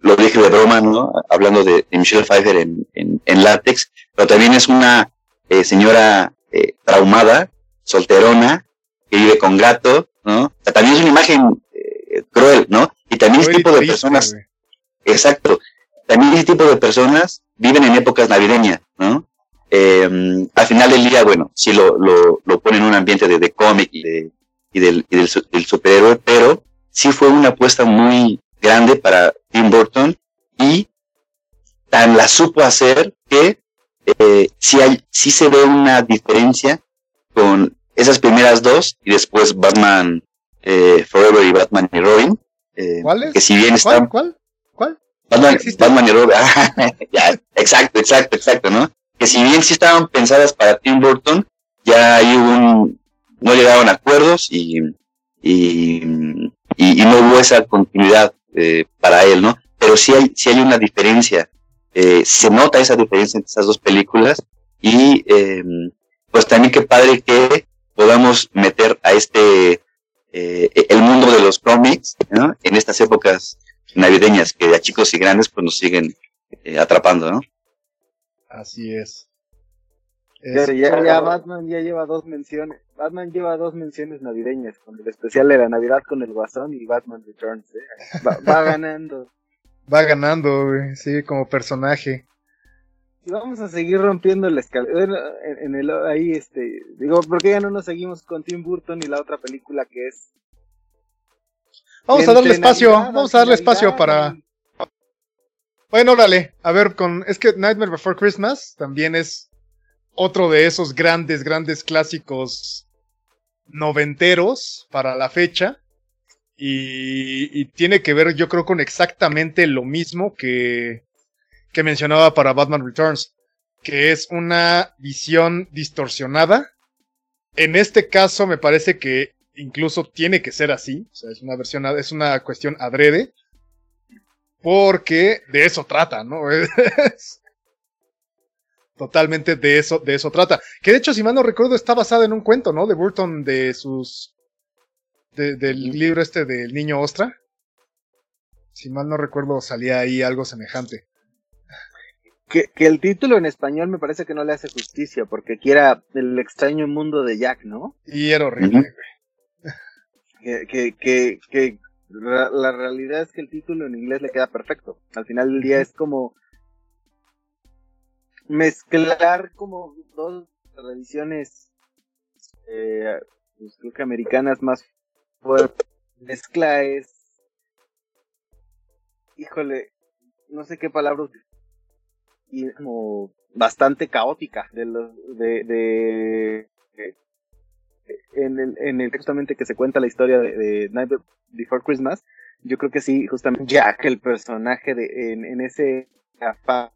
lo dije de broma, ¿no? Hablando de, Michelle Pfeiffer en, en, en, látex, pero también es una eh, señora eh, traumada, solterona, que vive con gato, ¿no? O sea, también es una imagen eh, cruel, ¿no? Y también es tipo de personas, exacto, también ese tipo de personas viven en épocas navideñas, ¿no? Eh, al final del día, bueno, sí lo, lo, lo pone en un ambiente de, de cómic y, de, y, del, y del, del, superhéroe, pero sí fue una apuesta muy grande para Tim Burton y tan la supo hacer que eh, sí, hay, sí se ve una diferencia con esas primeras dos y después Batman eh, Forever y Batman y Robin. Eh, ¿Cuáles? Que si bien están... ¿Cuál? ¿Cuál? Batman, Batman y Robin. ya, exacto, exacto, exacto, ¿no? Que si bien sí estaban pensadas para Tim Burton, ya hay un, no llegaron a acuerdos y, y, y, y no hubo esa continuidad eh, para él, ¿no? Pero sí hay, sí hay una diferencia, eh, se nota esa diferencia entre esas dos películas y eh, pues también qué padre que podamos meter a este, eh, el mundo de los cómics, ¿no? En estas épocas navideñas que a chicos y grandes pues nos siguen eh, atrapando, ¿no? Así es. Es ya, ya, Batman ya lleva dos menciones. Batman lleva dos menciones navideñas, con el especial de la Navidad con el Guasón y Batman Returns. ¿eh? Va, va, ganando. Va ganando, güey, sí, como personaje. Y vamos a seguir rompiendo la escalera. En, en, el ahí, este, digo, ¿por qué ya no nos seguimos con Tim Burton y la otra película que es Vamos a darle espacio, vamos a darle espacio para. Bueno, órale, a ver, con. Es que Nightmare Before Christmas también es otro de esos grandes, grandes clásicos noventeros para la fecha. Y, y, tiene que ver, yo creo, con exactamente lo mismo que, que mencionaba para Batman Returns, que es una visión distorsionada. En este caso, me parece que incluso tiene que ser así, o sea, es una versión, es una cuestión adrede, porque de eso trata, ¿no? Totalmente de eso, de eso trata. Que de hecho, si mal no recuerdo, está basada en un cuento, ¿no? De Burton, de sus. De, del libro este del niño Ostra. Si mal no recuerdo, salía ahí algo semejante. Que, que, el título en español me parece que no le hace justicia, porque aquí era El extraño mundo de Jack, ¿no? Y era horrible. Que, que, que, que la, la, realidad es que el título en inglés le queda perfecto. Al final del día es como mezclar como dos tradiciones eh, pues creo que americanas más fuerte. Mezcla es, híjole, no sé qué palabra y como bastante caótica de los de, de, en el en el justamente que se cuenta la historia de, de Night Before Christmas yo creo que sí justamente Jack el personaje de en, en ese afán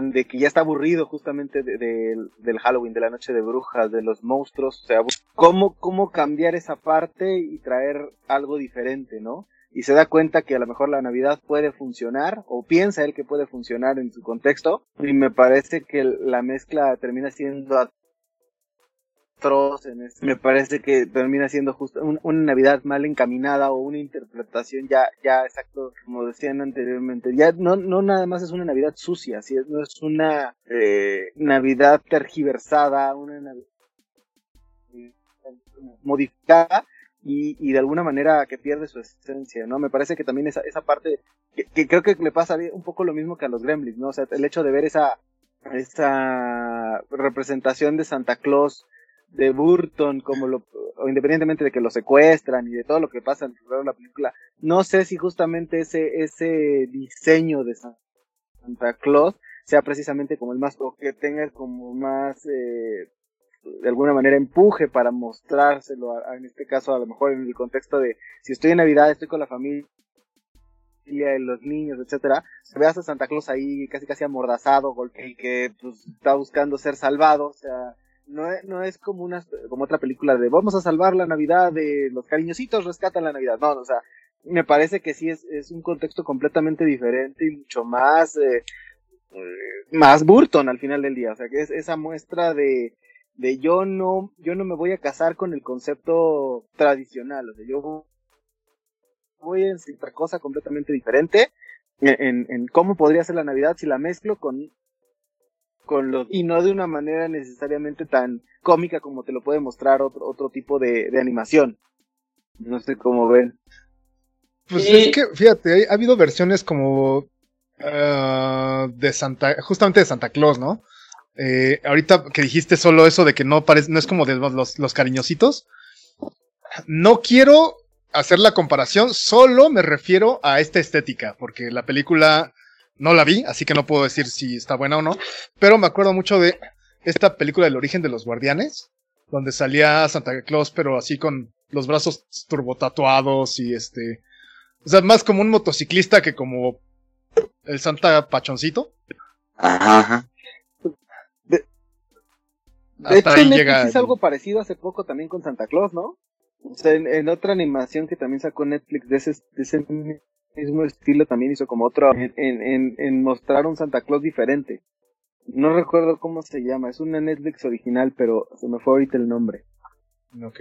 de que ya está aburrido justamente del Halloween, de la noche de brujas, de los monstruos, o sea, cómo, cómo cambiar esa parte y traer algo diferente, ¿no? Y se da cuenta que a lo mejor la Navidad puede funcionar, o piensa él que puede funcionar en su contexto, y me parece que la mezcla termina siendo me parece que termina siendo justo una Navidad mal encaminada o una interpretación ya, ya exacto, como decían anteriormente. Ya no, no nada más es una Navidad sucia, si no es una eh, Navidad tergiversada, una Navidad modificada y, y, de alguna manera que pierde su esencia, ¿no? Me parece que también esa, esa parte, que, creo que le pasa un poco lo mismo que a los Gremlins, ¿no? O sea, el hecho de ver esa, esa representación de Santa Claus de Burton, como lo, independientemente de que lo secuestran y de todo lo que pasa en la película, no sé si justamente ese, ese diseño de Santa Claus sea precisamente como el más, o que tenga como más, eh, de alguna manera empuje para mostrárselo, en este caso a lo mejor en el contexto de si estoy en Navidad, estoy con la familia, de los niños, etcétera, veas a Santa Claus ahí casi casi amordazado, y que pues, está buscando ser salvado, o sea, no es, no es como una como otra película de vamos a salvar la Navidad de los cariñositos rescatan la Navidad. No, o sea, me parece que sí es, es un contexto completamente diferente y mucho más eh, más Burton al final del día. O sea, que es esa muestra de, de yo no yo no me voy a casar con el concepto tradicional. O sea, yo voy a otra cosa completamente diferente en, en cómo podría ser la Navidad si la mezclo con con los y no de una manera necesariamente tan cómica como te lo puede mostrar otro, otro tipo de, animación. No sé cómo ven. Pues es que, fíjate, ha habido versiones como ah, de Santa, justamente de Santa Claus, ¿no? Eh, ahorita que dijiste solo eso de que no parece, no es como de los, los cariñositos. No quiero hacer la comparación, solo me refiero a esta estética, porque la película no la vi, así que no puedo decir si está buena o no. Pero me acuerdo mucho de esta película del origen de los guardianes, donde salía Santa Claus, pero así con los brazos turbotatuados y este. O sea, más como un motociclista que como el Santa Pachoncito. Ajá. De, hecho, ahí llega. Hizo algo parecido hace poco también con Santa Claus, ¿no? O sea, en, otra animación que también sacó Netflix de ese, de ese mismo estilo también hizo como otro en, en, en, mostrar un Santa Claus diferente. No recuerdo cómo se llama, es una Netflix original, pero se me fue ahorita el nombre. Ok.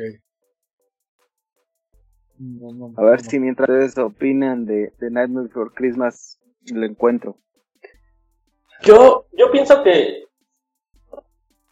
a ver si mientras ustedes opinan de, de Nightmare Before Christmas lo encuentro. Yo, yo pienso que,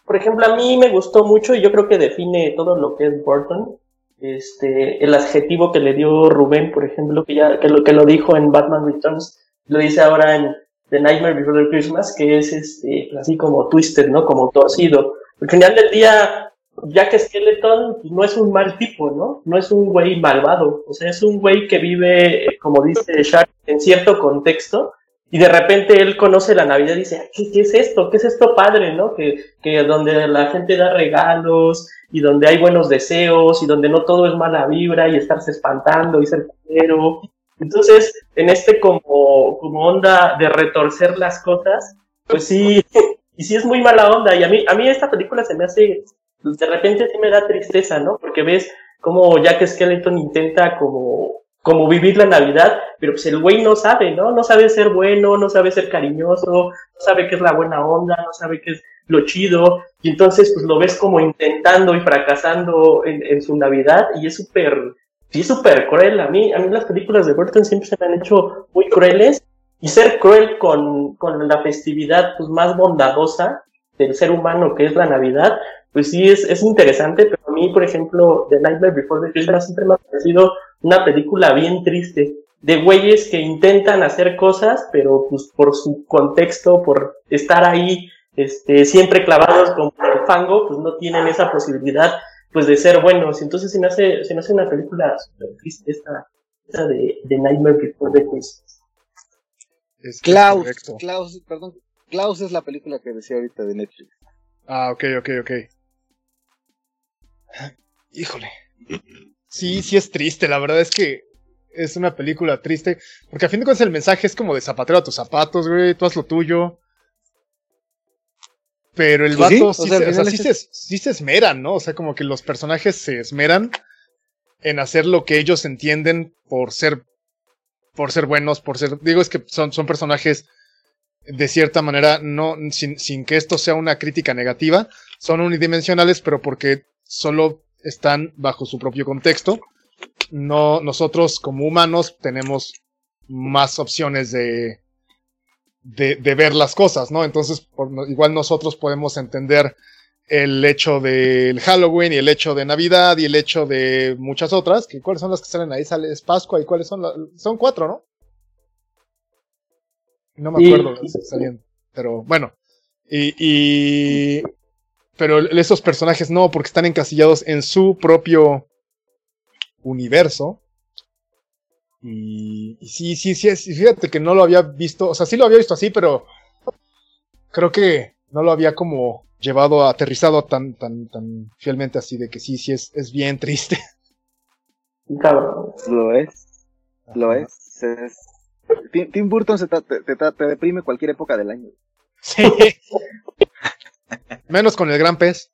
por ejemplo, a mí me gustó mucho y yo creo que define todo lo que es Burton este, el adjetivo que le dio Rubén, por ejemplo, que ya que lo, que lo dijo en Batman Returns, lo dice ahora en The Nightmare Before Christmas, que es este, así como twisted, ¿no? Como torcido. Al final del día, Jack Skeleton pues, no es un mal tipo, ¿no? No es un güey malvado. O sea, es un güey que vive, como dice Shark, en cierto contexto. Y de repente él conoce la Navidad y dice, ¿qué, es esto? ¿Qué es esto padre, no? Que, que donde la gente da regalos, y donde hay buenos deseos y donde no todo es mala vibra y estarse espantando y ser culero. Entonces, en este como, como onda de retorcer las cosas, pues sí, y sí es muy mala onda. Y a mí, a mí esta película se me hace, de repente sí me da tristeza, ¿no? Porque ves como Jack Skeleton intenta como, como vivir la Navidad, pero pues el güey no sabe, ¿no? No sabe ser bueno, no sabe ser cariñoso, no sabe qué es la buena onda, no sabe qué es lo chido, y entonces pues lo ves como intentando y fracasando en, su Navidad, y es súper, sí es súper cruel, a mí, a mí las películas de Burton siempre se me han hecho muy crueles, y ser cruel con, con la festividad pues más bondadosa del ser humano que es la Navidad, pues sí es, es interesante, pero a mí, por ejemplo, The Nightmare Before the Christmas siempre me ha parecido una película bien triste, de güeyes que intentan hacer cosas, pero pues por su contexto, por estar ahí este, siempre clavados con por fango, pues no tienen esa posibilidad pues de ser buenos. Entonces se me hace, se me hace una película súper triste esta, esta de, de, Nightmare Before the Christmas. Klaus, Klaus, perdón, Klaus es la película que decía ahorita de Netflix. Ah, ok, ok, ok. Híjole. Sí, sí es triste, la verdad es que es una película triste, porque a fin de cuentas el mensaje es como de zapatero a tus zapatos, güey, tú haz lo tuyo. Pero el vato sí, se, esmeran, ¿no? O sea, como que los personajes se esmeran en hacer lo que ellos entienden por ser por ser buenos, por ser digo es que son, son personajes de cierta manera no sin, sin que esto sea una crítica negativa, son unidimensionales, pero porque solo están bajo su propio contexto. No nosotros como humanos tenemos más opciones de de, ver las cosas, ¿no? Entonces, igual nosotros podemos entender el hecho del Halloween y el hecho de Navidad y el hecho de muchas otras, que cuáles son las que salen ahí, sale es Pascua y cuáles son son cuatro, ¿no? No me acuerdo sí. saliendo, pero bueno, y, y pero esos personajes no, porque están encasillados en su propio universo y, sí, sí, sí, fíjate que no lo había visto, o sea, sí lo había visto así, pero creo que no lo había como llevado, aterrizado tan, tan, tan fielmente así, de que sí, sí, es, es bien triste. Lo es, lo es. Tim, Burton se te, te, deprime cualquier época del año. Sí. Menos con el gran pez.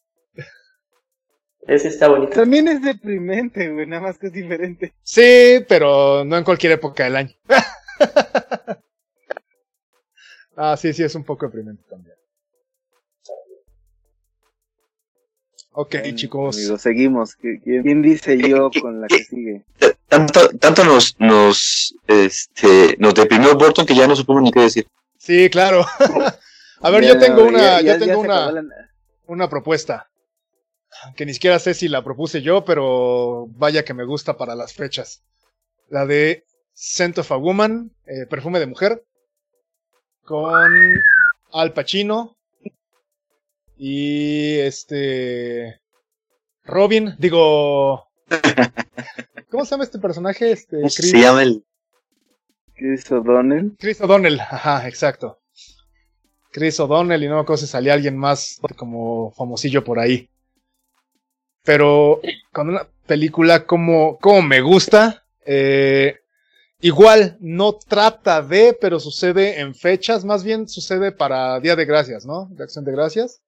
Ese está bonito. También es deprimente, güey, nada más que es diferente. Sí, pero no en cualquier época del año. ah, sí, sí, es un poco deprimente también. Ok, chicos. Amigos, seguimos. ¿Quién dice yo con la que sigue? Tanto, tanto nos, nos, este, nos deprimió Burton que ya no supimos ni qué decir. Sí, claro. A ver, yo tengo una, yo tengo una, una propuesta que ni siquiera sé si la propuse yo, pero vaya que me gusta para las fechas. La de Scent of a Woman, eh, perfume de mujer, con Al Pacino y este Robin, digo, ¿cómo se llama este personaje? Este, Chris, se llama el Chris O'Donnell. Chris O'Donnell, ajá, exacto. Chris O'Donnell y no me acuerdo si salía alguien más como famosillo por ahí. Pero con una película como, como me gusta, eh, igual no trata de, pero sucede en fechas, más bien sucede para Día de Gracias, ¿no? De Acción de Gracias.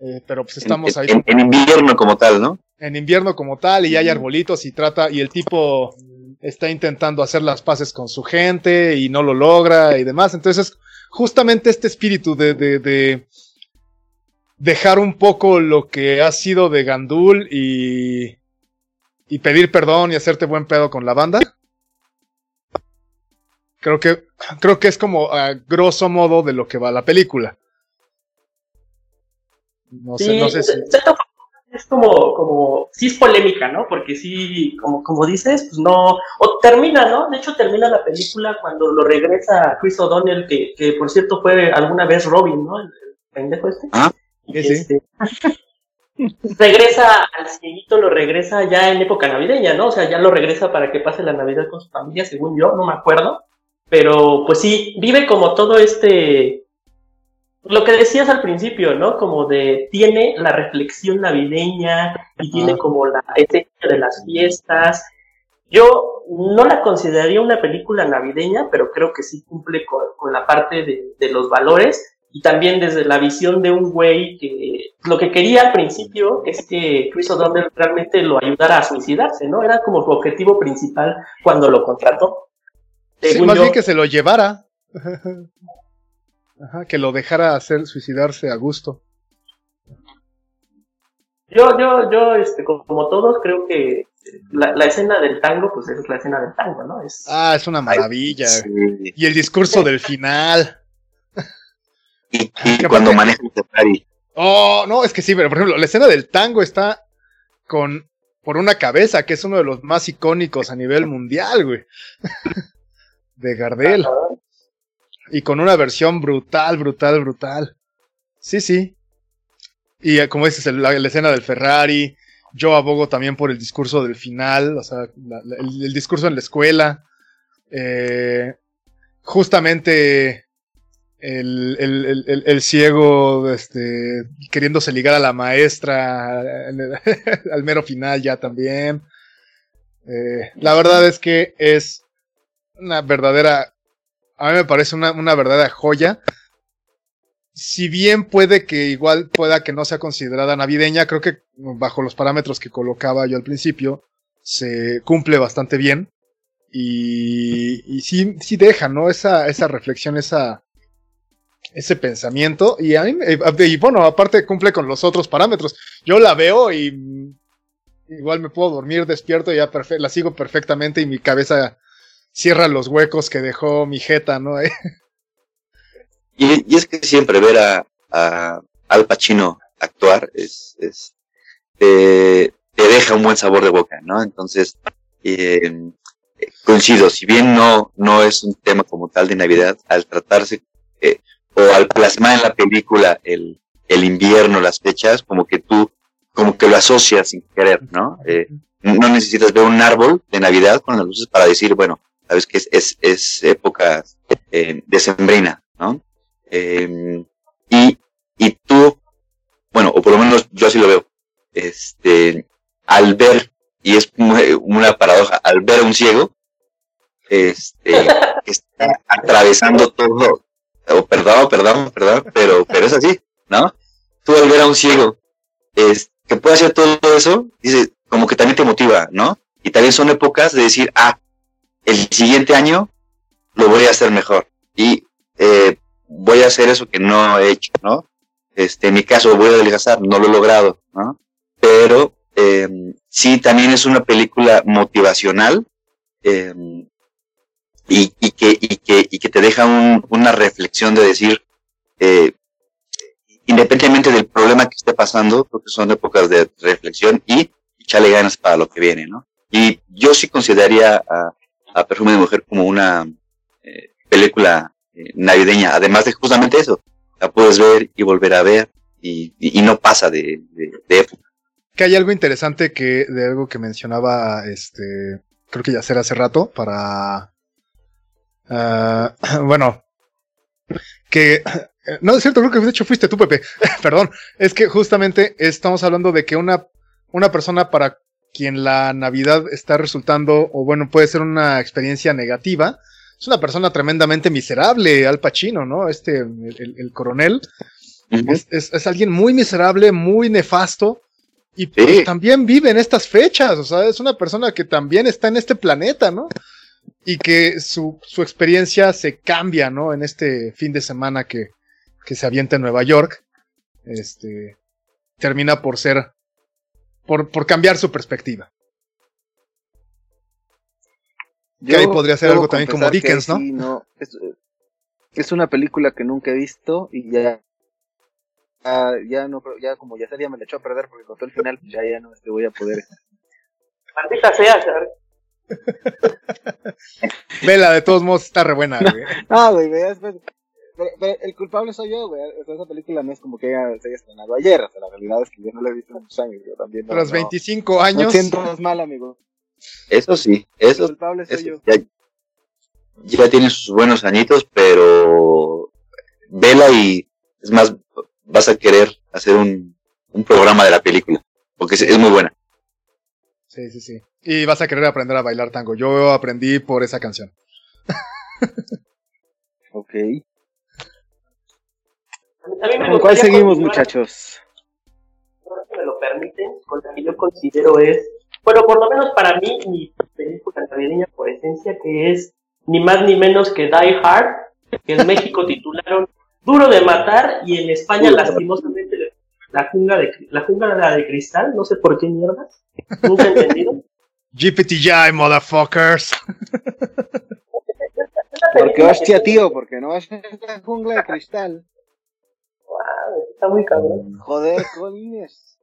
Eh, pero pues estamos ahí. En, invierno como tal, ¿no? En invierno como tal, y hay arbolitos y trata, y el tipo está intentando hacer las paces con su gente y no lo logra y demás. Entonces, justamente este espíritu de, de dejar un poco lo que ha sido de Gandul y, y pedir perdón y hacerte buen pedo con la banda. Creo que, creo que es como a grosso modo de lo que va la película. No sé, no sé si... como, como, sí es polémica, ¿no? Porque sí, como, como dices, pues no, o termina, ¿no? De hecho termina la película cuando lo regresa Chris O'Donnell, que, que por cierto fue alguna vez Robin, ¿no? El, pendejo este. Ah. Este, regresa al cieguito, lo regresa ya en época navideña, ¿no? O sea, ya lo regresa para que pase la Navidad con su familia, según yo, no me acuerdo. Pero pues sí, vive como todo este. Lo que decías al principio, ¿no? Como de. Tiene la reflexión navideña y tiene como la esencia de las fiestas. Yo no la consideraría una película navideña, pero creo que sí cumple con, la parte de, de los valores y también desde la visión de un güey que lo que quería al principio es que Chris O'Donnell realmente lo ayudara a suicidarse, ¿no? Era como su objetivo principal cuando lo contrató. Sí, más bien que se lo llevara. Ajá, que lo dejara hacer suicidarse a gusto. Yo, yo, yo, este, como todos, creo que la, la, escena del tango, pues es la escena del tango, ¿no? Es... Ah, es una maravilla. Y el discurso del final. Y, cuando maneja el Ferrari. Oh, no, es que sí, pero por ejemplo, la escena del tango está con por una cabeza, que es uno de los más icónicos a nivel mundial, güey. de Gardel. Y con una versión brutal, brutal, brutal. Sí, sí. Y eh, como dices, la, escena del Ferrari, yo abogo también por el discurso del final, o sea, el, discurso en la escuela. Eh, justamente el, ciego este, queriéndose ligar a la maestra al mero final ya también. Eh, la verdad es que es una verdadera, a mí me parece una, una verdadera joya. Si bien puede que igual pueda que no sea considerada navideña, creo que bajo los parámetros que colocaba yo al principio, se cumple bastante bien. Y, y sí, sí deja, ¿no? Esa, esa reflexión, esa, ese pensamiento. Y, a mí, y bueno, aparte cumple con los otros parámetros. Yo la veo y igual me puedo dormir despierto y ya la sigo perfectamente y mi cabeza cierra los huecos que dejó mi jeta, ¿no? y, es que siempre ver a, Al Pacino actuar es, es te, deja un buen sabor de boca, ¿no? Entonces, eh, coincido, si bien no, no es un tema como tal de Navidad, al tratarse eh, o al plasmar en la película el, el invierno, las fechas, como que tú, como que lo asocias sin querer, ¿no? Eh, no necesitas ver un árbol de Navidad con las luces para decir, bueno, sabes que es, es, es época eh, decembrina, ¿no? Eh, y, y tú, bueno, o por lo menos yo así lo veo, este, al ver, y es una paradoja, al ver a un ciego, este, que está atravesando todo, o perdón, perdón, perdón, pero, pero es así, ¿no? Tú al ver a un ciego, es, que puede hacer todo eso, dice, como que también te motiva, ¿no? Y también son épocas de decir, ah, el siguiente año lo voy a hacer mejor. Y eh, voy a hacer eso que no he hecho, ¿no? Este, en mi caso voy a adelgazar, no lo he logrado, ¿no? Pero eh, sí, también es una película motivacional eh, y, que, y, que, y que te deja un, una reflexión de decir, eh, independientemente del problema que esté pasando, porque son épocas de reflexión y echarle ganas para lo que viene, ¿no? Y yo sí consideraría a Perfume de Mujer como una eh, película eh, navideña, además de justamente eso, la puedes ver y volver a ver y, y, no pasa de, de, época. Que hay algo interesante que de algo que mencionaba este creo que ya será hace rato para uh, bueno que no es cierto creo que de hecho fuiste tú Pepe. Perdón. Es que justamente estamos hablando de que una una persona para quien la Navidad está resultando, o bueno, puede ser una experiencia negativa, es una persona tremendamente miserable, Al Pacino, ¿no? Este, el, coronel. es, alguien muy miserable, muy nefasto. Y pues también vive en estas fechas, o sea, es una persona que también está en este planeta, ¿no? Y que su, su experiencia se cambia, ¿no? En este fin de semana que, que se avienta en Nueva York. Este, termina por ser por, por cambiar su perspectiva. que ahí podría ser algo también como Dickens, ¿no? no es, una película que nunca he visto y ya ya, no ya como ya sería me la echó a perder porque con todo el final pues ya ya no te este, voy a poder maldita sea Vela de todos modos está re buena güey. ah güey veas pero, el culpable soy yo, güey. esa película no es como que se haya estrenado ayer. O sea, la realidad es que yo no la he visto en muchos años. Yo también Tras 25 años. No siento más mal, amigo. Eso sí, eso. El culpable soy yo. Ya, tiene sus buenos añitos, pero vela y es más, vas a querer hacer un, un programa de la película, porque es, es muy buena. Sí, sí, sí. Y vas a querer aprender a bailar tango. Yo aprendí por esa canción. ok. ¿Con cuál seguimos, muchachos? Si me lo permiten, con la que yo considero es, bueno, por lo menos para mí, mi película navideña por esencia, que es ni más ni menos que Die Hard, que en México titularon Duro de Matar y en España, lastimosamente, la jungla de, la jungla de cristal, no sé por qué mierdas, nunca he entendido. GPTI, motherfuckers. Porque hostia, tío, porque no es la jungla de cristal está muy cabrón. Joder, colines.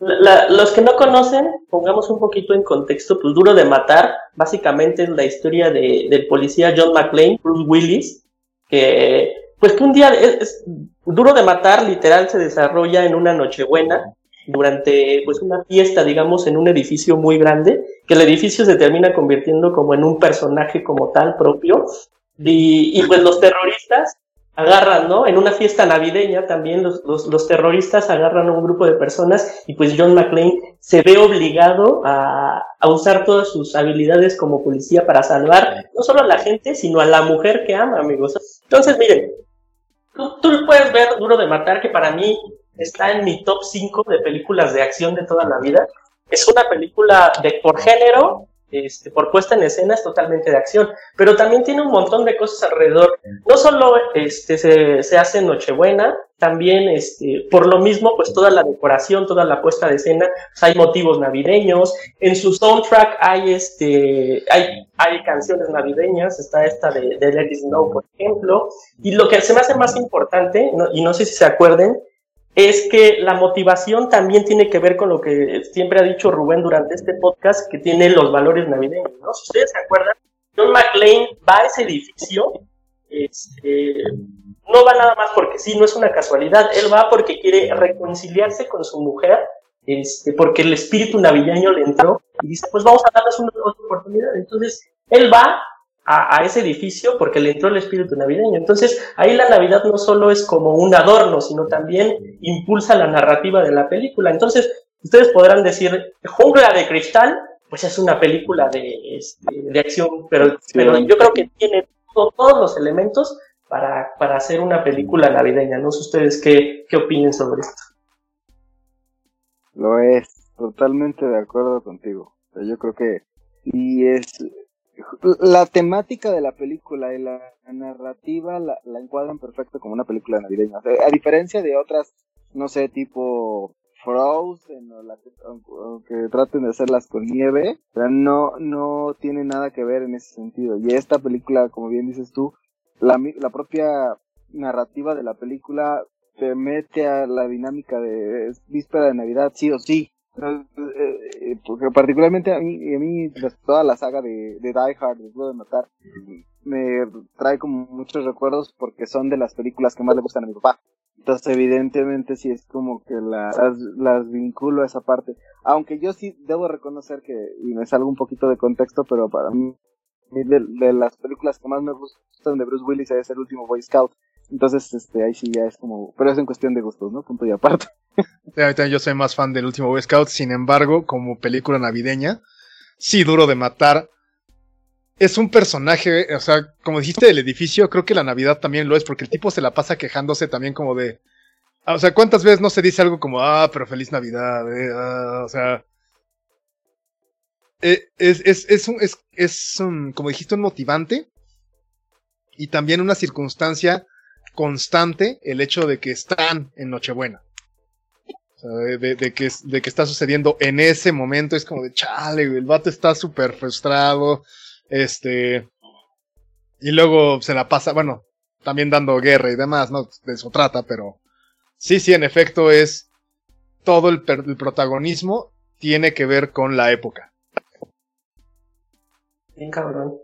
los que no conocen, pongamos un poquito en contexto, pues Duro de Matar, básicamente es la historia de, del policía John McClane, Bruce Willis, que pues que un día es, duro de matar, literal, se desarrolla en una Nochebuena durante pues una fiesta, digamos, en un edificio muy grande, que el edificio se termina convirtiendo como en un personaje como tal propio, y, y pues los terroristas agarran, ¿no? En una fiesta navideña también los, los, terroristas agarran a un grupo de personas y pues John McClane se ve obligado a, a, usar todas sus habilidades como policía para salvar no solo a la gente, sino a la mujer que ama, amigos. Entonces, miren, tú, tú puedes ver Duro de Matar, que para mí está en mi top 5 de películas de acción de toda la vida. Es una película de por género este, por puesta en escena es totalmente de acción, pero también tiene un montón de cosas alrededor. No solo este, se, se hace Nochebuena, también este, por lo mismo, pues toda la decoración, toda la puesta de escena, pues, hay motivos navideños. En su soundtrack hay, este, hay, hay canciones navideñas, está esta de, de Let It Snow, por ejemplo. Y lo que se me hace más importante, y no sé si se acuerden, es que la motivación también tiene que ver con lo que siempre ha dicho Rubén durante este podcast, que tiene los valores navideños, ¿no? Si ustedes se acuerdan, John McClane va a ese edificio, este, no va nada más porque sí, no es una casualidad, él va porque quiere reconciliarse con su mujer, este, porque el espíritu navideño le entró y dice, pues vamos a darles una otra oportunidad. Entonces, él va a, ese edificio porque le entró el espíritu navideño. Entonces, ahí la Navidad no solo es como un adorno, sino también impulsa la narrativa de la película. Entonces, ustedes podrán decir, Jungla de Cristal, pues es una película de, este, de acción, pero, pero yo creo que tiene todos los elementos para, para hacer una película navideña. No sé ustedes qué, qué opinen sobre esto. Lo es, totalmente de acuerdo contigo. Yo creo que y es la temática de la película y la narrativa la, encuadran perfecto como una película navideña. a diferencia de otras, no sé, tipo Frozen o, la que, traten de hacerlas con nieve, no, no tiene nada que ver en ese sentido. Y esta película, como bien dices tú, la, la propia narrativa de la película te mete a la dinámica de víspera de Navidad, sí o sí. Eh, porque particularmente a mí, a mí toda la saga de, Die Hard, de de Matar, me trae como muchos recuerdos porque son de las películas que más le gustan a mi papá. Entonces, evidentemente, sí es como que las, las vinculo a esa parte. Aunque yo sí debo reconocer que, y me salgo un poquito de contexto, pero para mí, de las películas que más me gustan de Bruce Willis es el último Boy Scout. Entonces, este, ahí sí ya es como, pero es en cuestión de gustos, ¿no? Punto y aparte. yo soy más fan del último Boy Scout, sin embargo, como película navideña, sí duro de matar. Es un personaje, o sea, como dijiste del edificio, creo que la Navidad también lo es, porque el tipo se la pasa quejándose también como de... Ah, o sea, ¿cuántas veces no se dice algo como, ah, pero feliz Navidad? Eh, ah", o sea... Eh, es, es, es, un, es, es un, como dijiste, un motivante y también una circunstancia constante el hecho de que están en Nochebuena. De, que, de que está sucediendo en ese momento, es como de chale, el vato está súper frustrado, este, y luego se la pasa, bueno, también dando guerra y demás, ¿no? De eso trata, pero sí, sí, en efecto es todo el, el protagonismo tiene que ver con la época. Bien cabrón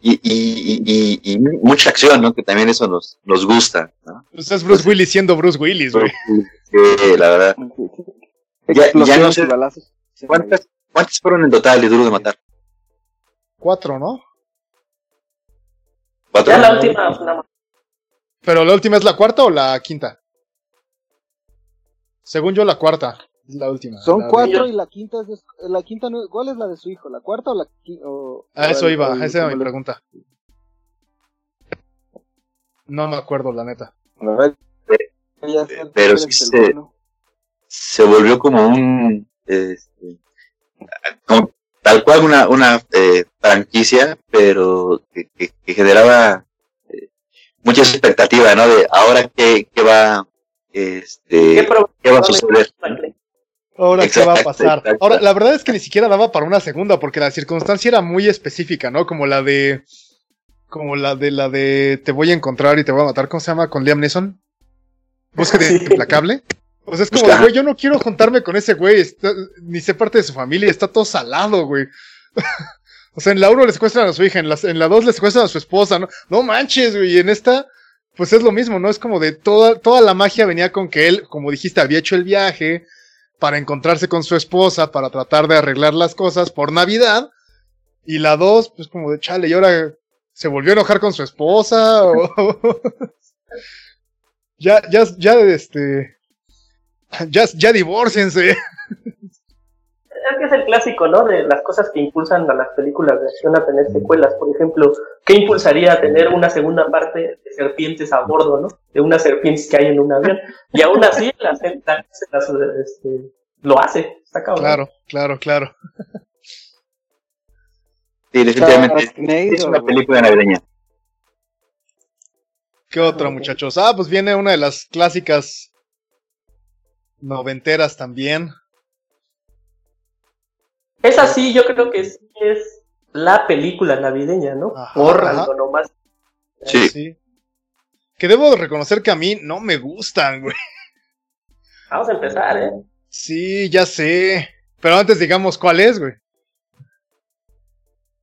y, y, y, y, mucha acción, ¿no? Que también eso nos, nos gusta, ¿no? Pues es Bruce Willis siendo Bruce Willis, güey. Sí, la verdad. Ya, ya no sé. ¿cuántas, ¿Cuántas fueron en total de Duro de Matar? Cuatro, ¿no? ¿Cuatro? Ya la última. ¿Pero la última es la cuarta o la quinta? Según yo, la cuarta la última. Son cuatro y la quinta es de, la quinta ¿cuál es la de su hijo? ¿La cuarta o la quinta? a eso iba, esa era mi pregunta. No me acuerdo, la neta. Pero sí se, se volvió como un este, tal cual una, una eh, franquicia, pero que, que, generaba eh, mucha expectativa, ¿no? De ahora qué, qué va este, ¿Qué, va a suceder. Ahora, ¿qué va a pasar? Ahora, la verdad es que ni siquiera daba para una segunda, porque la circunstancia era muy específica, ¿no? Como la de. Como la de la de te voy a encontrar y te voy a matar. ¿Cómo se llama? Con Liam Neeson. Búsqueda sí. implacable. O sea, es como, güey, yo no quiero juntarme con ese güey, ni sé parte de su familia, está todo salado, güey. o sea, en la 1 le secuestran a su hija, en la, en la 2 le secuestran a su esposa, ¿no? No manches, güey, y en esta, pues es lo mismo, ¿no? Es como de toda, toda la magia venía con que él, como dijiste, había hecho el viaje para encontrarse con su esposa, para tratar de arreglar las cosas por Navidad. Y la dos, pues como de chale, y ahora se volvió a enojar con su esposa. O... ya, ya, ya, este. Ya, ya divórciense. Es que es el clásico, ¿no? De las cosas que impulsan a las películas de acción a tener secuelas. Por ejemplo, ¿qué impulsaría a tener una segunda parte de serpientes a bordo, ¿no? De unas serpientes que hay en un avión. Y aún así, la gente este, lo hace. Está cabrón. Claro, claro, claro. Sí, definitivamente. Es una película navideña. ¿Qué otra, muchachos? Ah, pues viene una de las clásicas noventeras también. Es así, yo creo que sí es la película navideña, ¿no? Por algo nomás. Sí. sí. Que debo reconocer que a mí no me gustan, güey. Vamos a empezar, ¿eh? Sí, ya sé. Pero antes digamos cuál es, güey.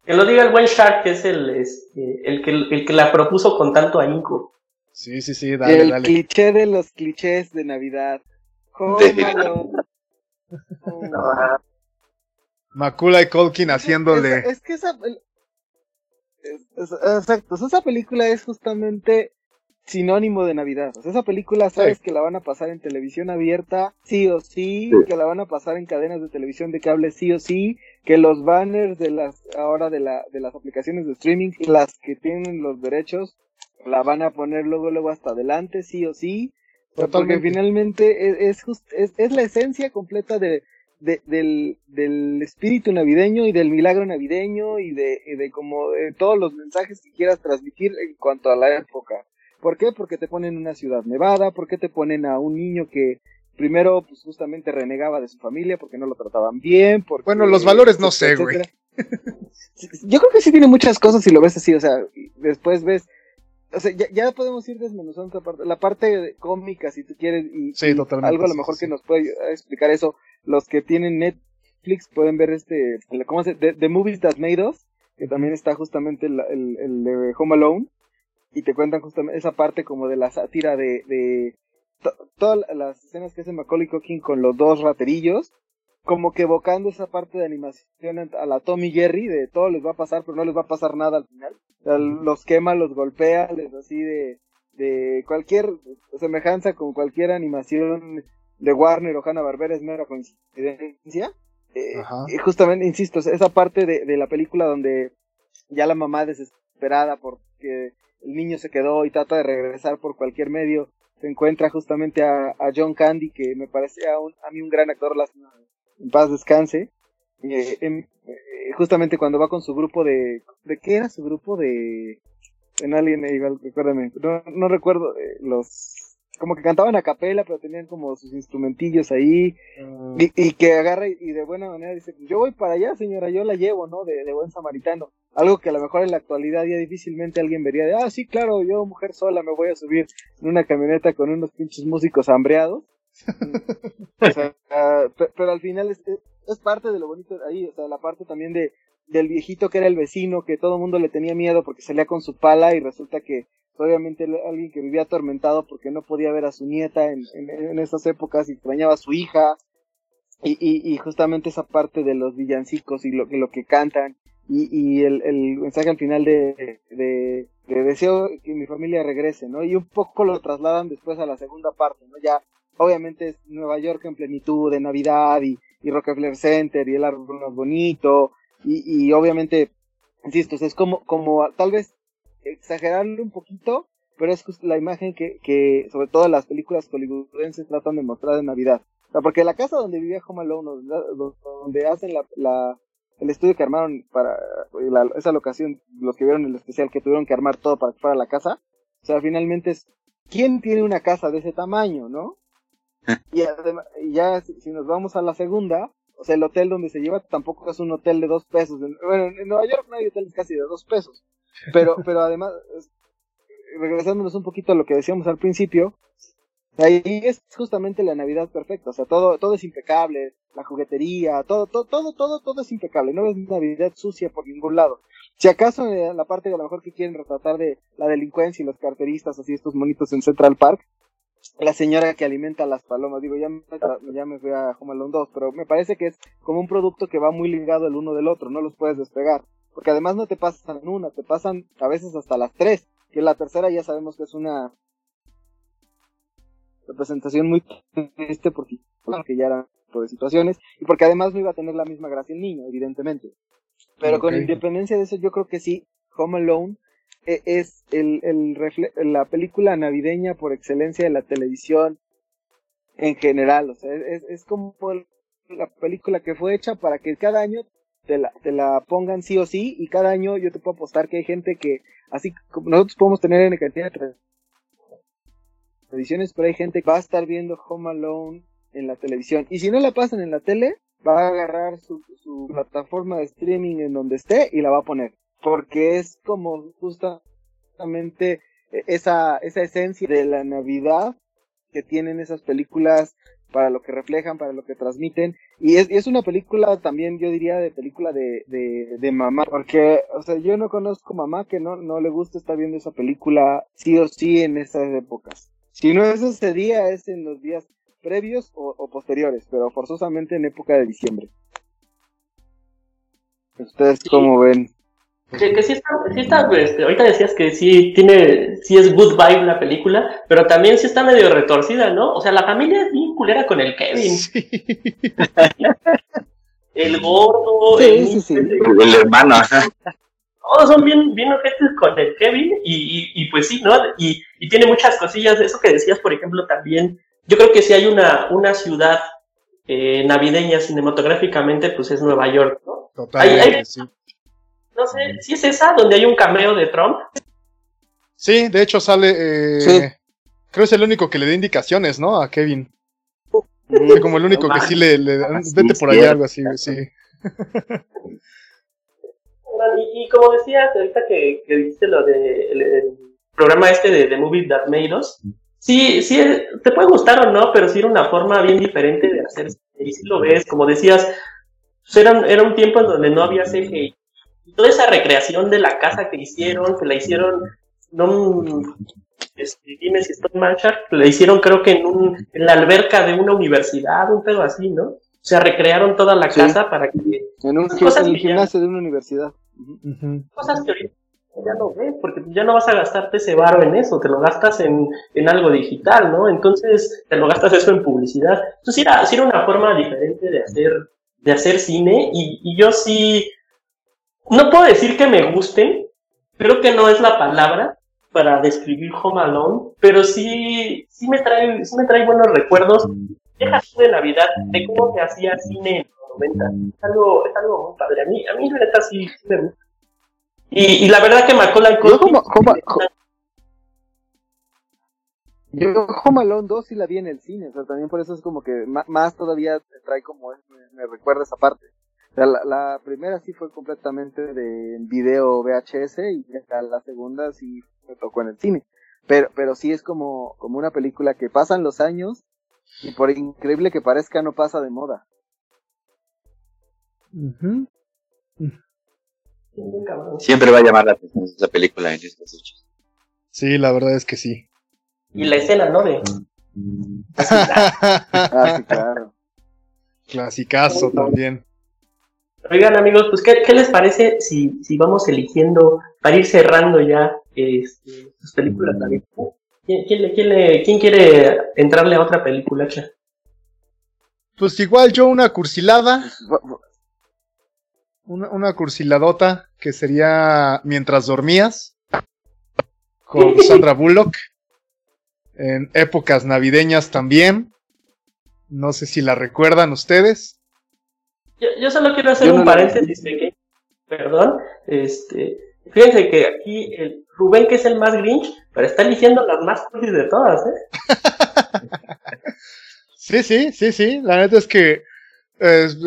Que lo diga el buen Shark, que es el, este, el, que, el que la propuso con tanto ahínco. Sí, sí, sí, dale, el cliché de los clichés de Navidad. Cómalo. Macula y Colkin haciéndole. Es, que esa. exacto, esa película es justamente sinónimo de Navidad. O sea, esa película sabes que la van a pasar en televisión abierta, sí o sí, que la van a pasar en cadenas de televisión de cable, sí o sí, que los banners de las ahora de, la, de las aplicaciones de streaming, las que tienen los derechos, la van a poner luego luego hasta adelante, sí o sí. Porque finalmente es, es, es la esencia completa de, del, del, espíritu navideño y del milagro navideño y de, de como de todos los mensajes que quieras transmitir en cuanto a la época. ¿Por qué? Porque te ponen una ciudad nevada, porque te ponen a un niño que primero pues justamente renegaba de su familia porque no lo trataban bien, porque, Bueno, los valores no sé, güey. Yo creo que sí tiene muchas cosas si lo ves así, o sea, después ves o sea, ya, podemos ir desmenuzando parte, la parte cómica, si tú quieres, y, algo a lo mejor que nos puede explicar eso. Los que tienen Netflix pueden ver este, ¿cómo se The, Movies That Made Us, que también está justamente el, el, de Home Alone, y te cuentan justamente esa parte como de la sátira de, de todas las escenas que hace Macaulay Culkin con los dos raterillos, como que evocando esa parte de animación a la Tommy Jerry, de todo les va a pasar, pero no les va a pasar nada al final. los quema, los golpea, les así de, de cualquier semejanza con cualquier animación de Warner o Hanna Barbera es mera coincidencia. Eh, y justamente, insisto, esa parte de, de, la película donde ya la mamá desesperada porque el niño se quedó y trata de regresar por cualquier medio, se encuentra justamente a, a John Candy, que me parece a, un, a mí un gran actor, en paz descanse. Eh, eh, justamente cuando va con su grupo de... ¿De qué era su grupo? De... En Alien igual, recuérdame. No, no recuerdo eh, los... Como que cantaban a capela, pero tenían como sus instrumentillos ahí. Ah. Y, que agarra y, de buena manera dice, yo voy para allá, señora, yo la llevo, ¿no? De, de buen samaritano. Algo que a lo mejor en la actualidad ya difícilmente alguien vería de, ah, sí, claro, yo mujer sola me voy a subir en una camioneta con unos pinches músicos hambreados pero al final es, es, parte de lo bonito ahí, o sea, la parte también de del viejito que era el vecino, que todo el mundo le tenía miedo porque salía con su pala y resulta que obviamente alguien que vivía atormentado porque no podía ver a su nieta en, en, esas épocas y extrañaba a su hija y, y, justamente esa parte de los villancicos y lo, lo que cantan y, y el, el, mensaje al final de, de, deseo que mi familia regrese, ¿no? Y un poco lo trasladan después a la segunda parte, ¿no? Ya obviamente es Nueva York en plenitud de Navidad y, Rockefeller Center y el árbol más bonito y, y obviamente, insisto, es como, como tal vez exagerarlo un poquito, pero es la imagen que, que sobre todo las películas hollywoodenses tratan de mostrar de Navidad. Porque la casa donde vivía Home Alone, donde hacen la, la, el estudio que armaron para esa locación, los que vieron el especial que tuvieron que armar todo para que la casa, o sea, finalmente es, ¿quién tiene una casa de ese tamaño, no? y además, ya si nos vamos a la segunda, o sea, el hotel donde se lleva tampoco es un hotel de dos pesos. Bueno, en Nueva York no hay hoteles casi de dos pesos. Pero, pero además, regresándonos un poquito a lo que decíamos al principio, Ahí es justamente la Navidad perfecta, o sea, todo, todo es impecable, la juguetería, todo, todo, todo, todo, todo es impecable, no es Navidad sucia por ningún lado. Si acaso eh, la parte de a lo mejor que quieren retratar de la delincuencia y los carteristas, así estos monitos en Central Park, la señora que alimenta las palomas, digo, ya me, ya me fui a Home Alone 2, pero me parece que es como un producto que va muy ligado el uno del otro, no los puedes despegar, porque además no te pasan una, te pasan a veces hasta las tres, que la tercera ya sabemos que es una representación muy triste porque, porque ya era por de situaciones y porque además no iba a tener la misma gracia el niño, evidentemente. Pero con independencia de eso, yo creo que sí, Home Alone es el, el la película navideña por excelencia de la televisión en general. O sea, es, es como la película que fue hecha para que cada año te la, te la pongan sí o sí y cada año yo te puedo apostar que hay gente que, así como nosotros podemos tener en cantidad de ediciones, pero hay gente que va a estar viendo Home Alone en la televisión. Y si no la pasan en la tele, va a agarrar su, su plataforma de streaming en donde esté y la va a poner. Porque es como justamente esa, esa esencia de la Navidad que tienen esas películas para lo que reflejan, para lo que transmiten. Y es, es una película también, yo diría, de película de, de, de, mamá. Porque, o sea, yo no conozco mamá que no, no le gusta estar viendo esa película sí o sí en esas épocas. Si no es ese día, es en los días previos o, posteriores, pero forzosamente en época de diciembre. ¿Ustedes cómo ven? Que, sí está, sí está este, ahorita decías que sí tiene, sí es good vibe la película, pero también sí está medio retorcida, ¿no? O sea, la familia es bien culera con el Kevin. el gordo, el, el hermano, todos son bien, bien ojetes con el Kevin y, y, pues sí, ¿no? Y, y, tiene muchas cosillas, eso que decías, por ejemplo, también, yo creo que si hay una, una ciudad eh, navideña cinematográficamente, pues es Nueva York, ¿no? Totalmente, sí. No sé, si es esa donde hay un cameo de Trump. Sí, de hecho sale, eh, sí. creo que es el único que le da indicaciones, ¿no? A Kevin. como el único que sí le, le vete por allá, algo así, sí. Y, como decías, ahorita que, que dijiste lo del de, programa este de, de Movie That Made Us, sí, sí, te puede gustar o no, pero sí era una forma bien diferente de hacer, y si lo ves, como decías, pues era, era un tiempo en donde no había CGI. Toda esa recreación de la casa que hicieron, que la hicieron, no, este, dime si estoy mal, la hicieron creo que en, un, en la alberca de una universidad, un pedo así, ¿no? O sea, recrearon toda la casa para que... En un en el gimnasio de una universidad. Cosas que ahorita ya no ves, porque ya no vas a gastarte ese varo en eso, te lo gastas en, en, algo digital, ¿no? Entonces, te lo gastas eso en publicidad. Entonces, era, era una forma diferente de hacer, de hacer cine, y, y yo sí, no puedo decir que me gusten, creo que no es la palabra para describir Home Alone, pero sí, sí me trae, sí me trae buenos recuerdos, deja de Navidad, de cómo se hacía cine en los 90. Es algo, es algo muy padre. A mí, a mí la neta sí, me gusta. Y, y la verdad que Macaulay Culkin... Yo, Home, yo Home Alone 2 sí la vi en el cine, o sea, también por eso es como que más, todavía te trae como, me, me recuerda esa parte. Sea, la, la, primera sí fue completamente de video VHS y la segunda sí me tocó en el cine. Pero, pero sí es como, como una película que pasan los años y por increíble que parezca, no pasa de moda. Siempre va a llamar la atención esa película en estos hechos. Sí, la verdad es que sí. Y la escena, ¿no? De... ah, claro. Clasicazo también. Oigan amigos, pues ¿qué, les parece si, si vamos eligiendo para ir cerrando ya este, sus películas también? ¿Quién, quién, quiere entrarle a otra película, Pues igual yo una cursilada. Una, una cursiladota que sería Mientras dormías. Con Sandra Bullock. En épocas navideñas también. No sé si la recuerdan ustedes. Yo, solo quiero hacer un paréntesis pequeño. Perdón. Este, fíjense que aquí el, Rubén, que es el más Grinch, pero está eligiendo las más cursis de todas, ¿eh? sí, sí, sí, sí. La neta es que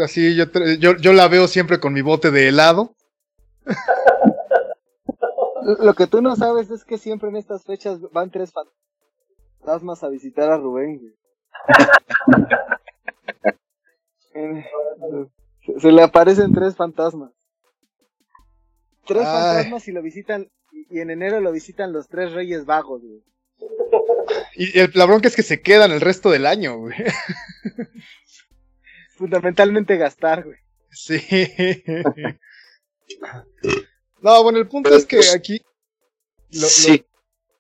así yo, yo, yo la veo siempre con mi bote de helado. Lo que tú no sabes es que siempre en estas fechas van tres fantasmas a visitar a Rubén. se, le aparecen tres fantasmas. Tres fantasmas y lo visitan, y en enero lo visitan los tres reyes vagos, güey. Y el, la bronca es que se quedan el resto del año, güey. Fundamentalmente gastar, güey. Sí. No, bueno, el punto es que pues, aquí lo,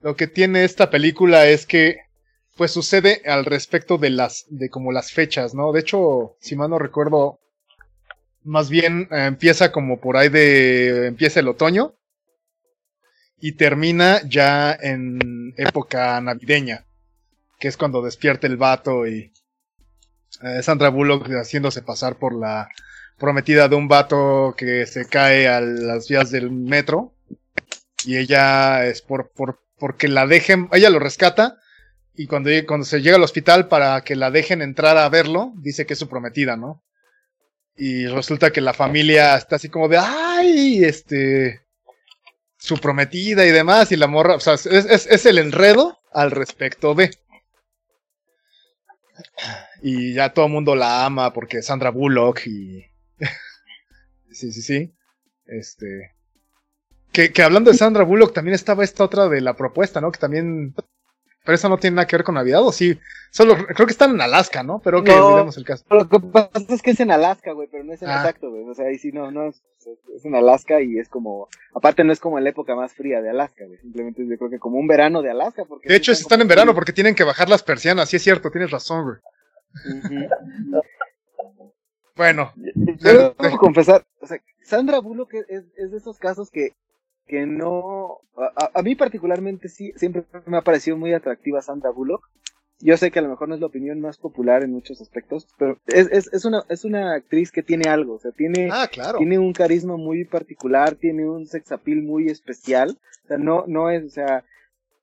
lo, que tiene esta película es que pues sucede al respecto de las de como las fechas, ¿no? De hecho, si mal no recuerdo, más bien eh, empieza como por ahí de empieza el otoño y termina ya en época navideña, que es cuando despierta el vato y eh, Sandra Bullock haciéndose pasar por la prometida de un vato que se cae a las vías del metro y ella es por, por porque la dejen, ella lo rescata y cuando, cuando se llega al hospital para que la dejen entrar a verlo, dice que es su prometida, ¿no? Y resulta que la familia está así como de, ay, este, su prometida y demás, y la morra, o sea, es, es, el enredo al respecto de. Y ya todo el mundo la ama porque Sandra Bullock y... sí, sí, sí. Este... Que, que, hablando de Sandra Bullock, también estaba esta otra de la propuesta, ¿no? Que también pero eso no tiene nada que ver con Navidad, ¿o sí? Solo, creo que están en Alaska, ¿no? Pero que no, el caso. Lo que pasa es que es en Alaska, güey, pero no es en ah. exacto, güey. O sea, ahí sí no, no es, es, en Alaska y es como, aparte no es como la época más fría de Alaska, güey. Simplemente yo creo que como un verano de Alaska. Porque de hecho, están en verano porque tienen que bajar las persianas, sí es cierto, tienes razón, güey. bueno. Yo que confesar, o sea, Sandra Bullock es, es de esos casos que que no, a, mí particularmente sí, siempre me ha parecido muy atractiva Sandra Bullock. Yo sé que a lo mejor no es la opinión más popular en muchos aspectos, pero es, es, es una, es una actriz que tiene algo, o sea, tiene, ah, claro. tiene un carisma muy particular, tiene un sex appeal muy especial, o sea, no, no es, o sea,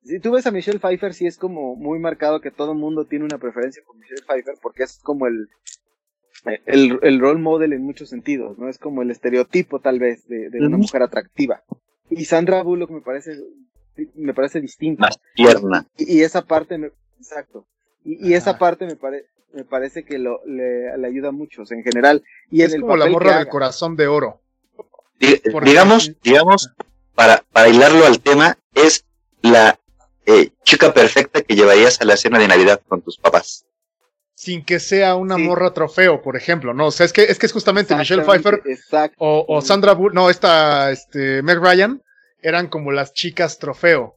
si tú ves a Michelle Pfeiffer, sí es como muy marcado que todo el mundo tiene una preferencia por Michelle Pfeiffer, porque es como el, el, el role model en muchos sentidos, ¿no? Es como el estereotipo tal vez de, de una mujer atractiva. Y Sandra Bullock me parece, me parece distinta. Más tierna. Y, esa parte, me, exacto. Y, y esa parte me, pare, me parece que lo, le, le ayuda mucho, en general. Y es como la morra del corazón de oro. digamos, digamos, para, para hilarlo al tema, es la eh, chica perfecta que llevarías a la cena de Navidad con tus papás. Sin que sea una morra trofeo, por ejemplo, ¿no? O sea, es que es, que es justamente Michelle Pfeiffer o, o, Sandra Bullock, no, esta, este, Meg Ryan, eran como las chicas trofeo.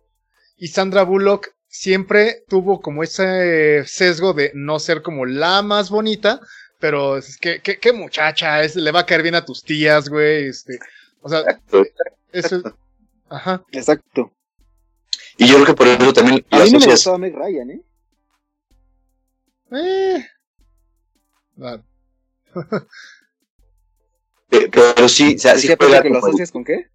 Y Sandra Bullock siempre tuvo como ese sesgo de no ser como la más bonita, pero es que, qué muchacha, es, le va a caer bien a tus tías, güey, este, o sea, eso, ajá. Exacto. Y yo creo que por eso también a mí no me gustó a Meg Ryan, ¿eh? Eh. pero, sí, o sea, sí juega que lo asocias con qué?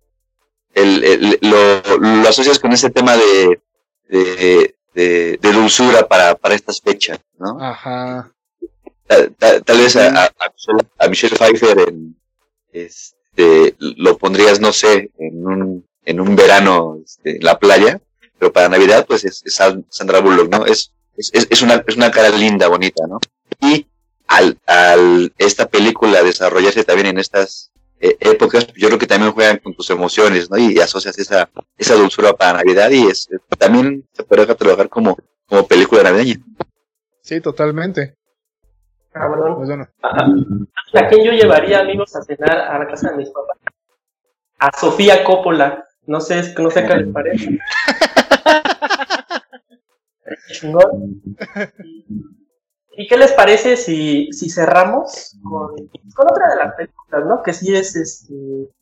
El, lo, lo, asocias con ese tema de, de, de, de dulzura para, para estas fechas, ¿no? Ajá. Tal, vez a, a, Michelle Pfeiffer en, este, lo pondrías, no sé, en un, en un verano este, en la playa, pero para Navidad, pues es, es Sandra Bullock, ¿no? Es es, es, una, es una cara linda, bonita, ¿no? Y al, al esta película desarrollarse también en estas eh, épocas, yo creo que también juegan con tus emociones, ¿no? Y, asocias esa, esa dulzura para Navidad y es, también se puede trabajar como, como película navideña. Sí, totalmente. Ah, pues ¿A quién yo llevaría amigos a cenar a la casa de mis papás? A Sofía Coppola. No sé, no sé qué les parece. ¿Y qué les parece si, si cerramos con, con, otra de las películas, ¿no? Que sí es, este,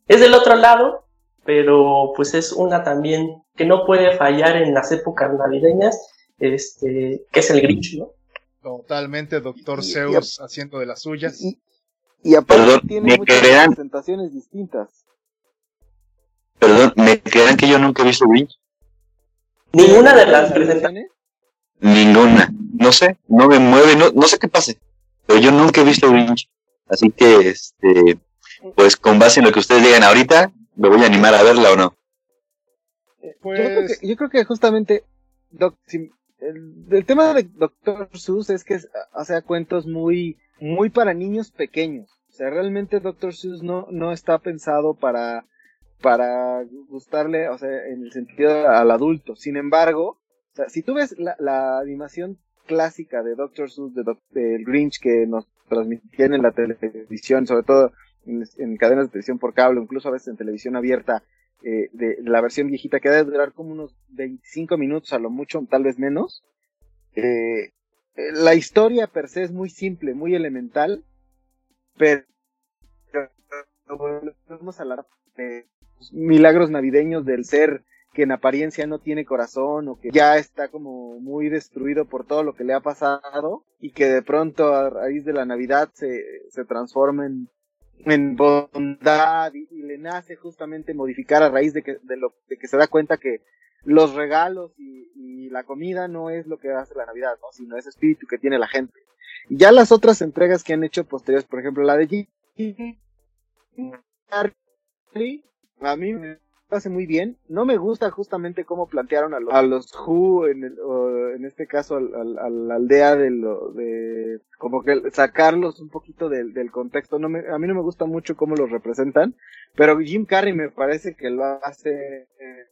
es del otro lado, pero pues es una también que no puede fallar en las épocas navideñas, este, que es el Grinch, ¿no? Totalmente, Doctor Zeus haciendo de las suyas. Y, aparte tiene muchas presentaciones distintas. Perdón, ¿me crean que yo nunca he visto Grinch? Ninguna de las presentaciones. Ninguna. No sé, no me mueve, no, no sé qué pase. Pero yo nunca he visto Grinch. Así que, este, pues con base en lo que ustedes digan ahorita, me voy a animar a verla o no. Pues... Yo, creo que, yo, creo que, justamente, Doc, el, tema de Doctor Seuss es que hace cuentos muy, muy para niños pequeños. O sea, realmente Doctor Seuss no, no está pensado para, para gustarle, o sea, en el sentido al adulto. Sin embargo, si tú ves la, la animación clásica de Doctor Seuss, de, de, Grinch que nos transmitían en la televisión, sobre todo en, cadenas de televisión por cable, incluso a veces en televisión abierta, eh, de la versión viejita, que debe durar como unos 25 minutos a lo mucho, tal vez menos. Eh, la historia per se es muy simple, muy elemental, pero vamos a hablar de milagros navideños del ser que en apariencia no tiene corazón o que ya está como muy destruido por todo lo que le ha pasado y que de pronto a raíz de la Navidad se, se transforma en, en bondad y, le nace justamente modificar a raíz de que, de que se da cuenta que los regalos y, la comida no es lo que hace la Navidad, ¿no? sino ese espíritu que tiene la gente. Y ya las otras entregas que han hecho posteriores, por ejemplo la de G a mí me hace muy bien. No me gusta justamente cómo plantearon a los, a los Who, en, este caso a la aldea de, lo, de como que sacarlos un poquito del, contexto. A mí no me gusta mucho cómo los representan, pero Jim Carrey me parece que lo hace eh,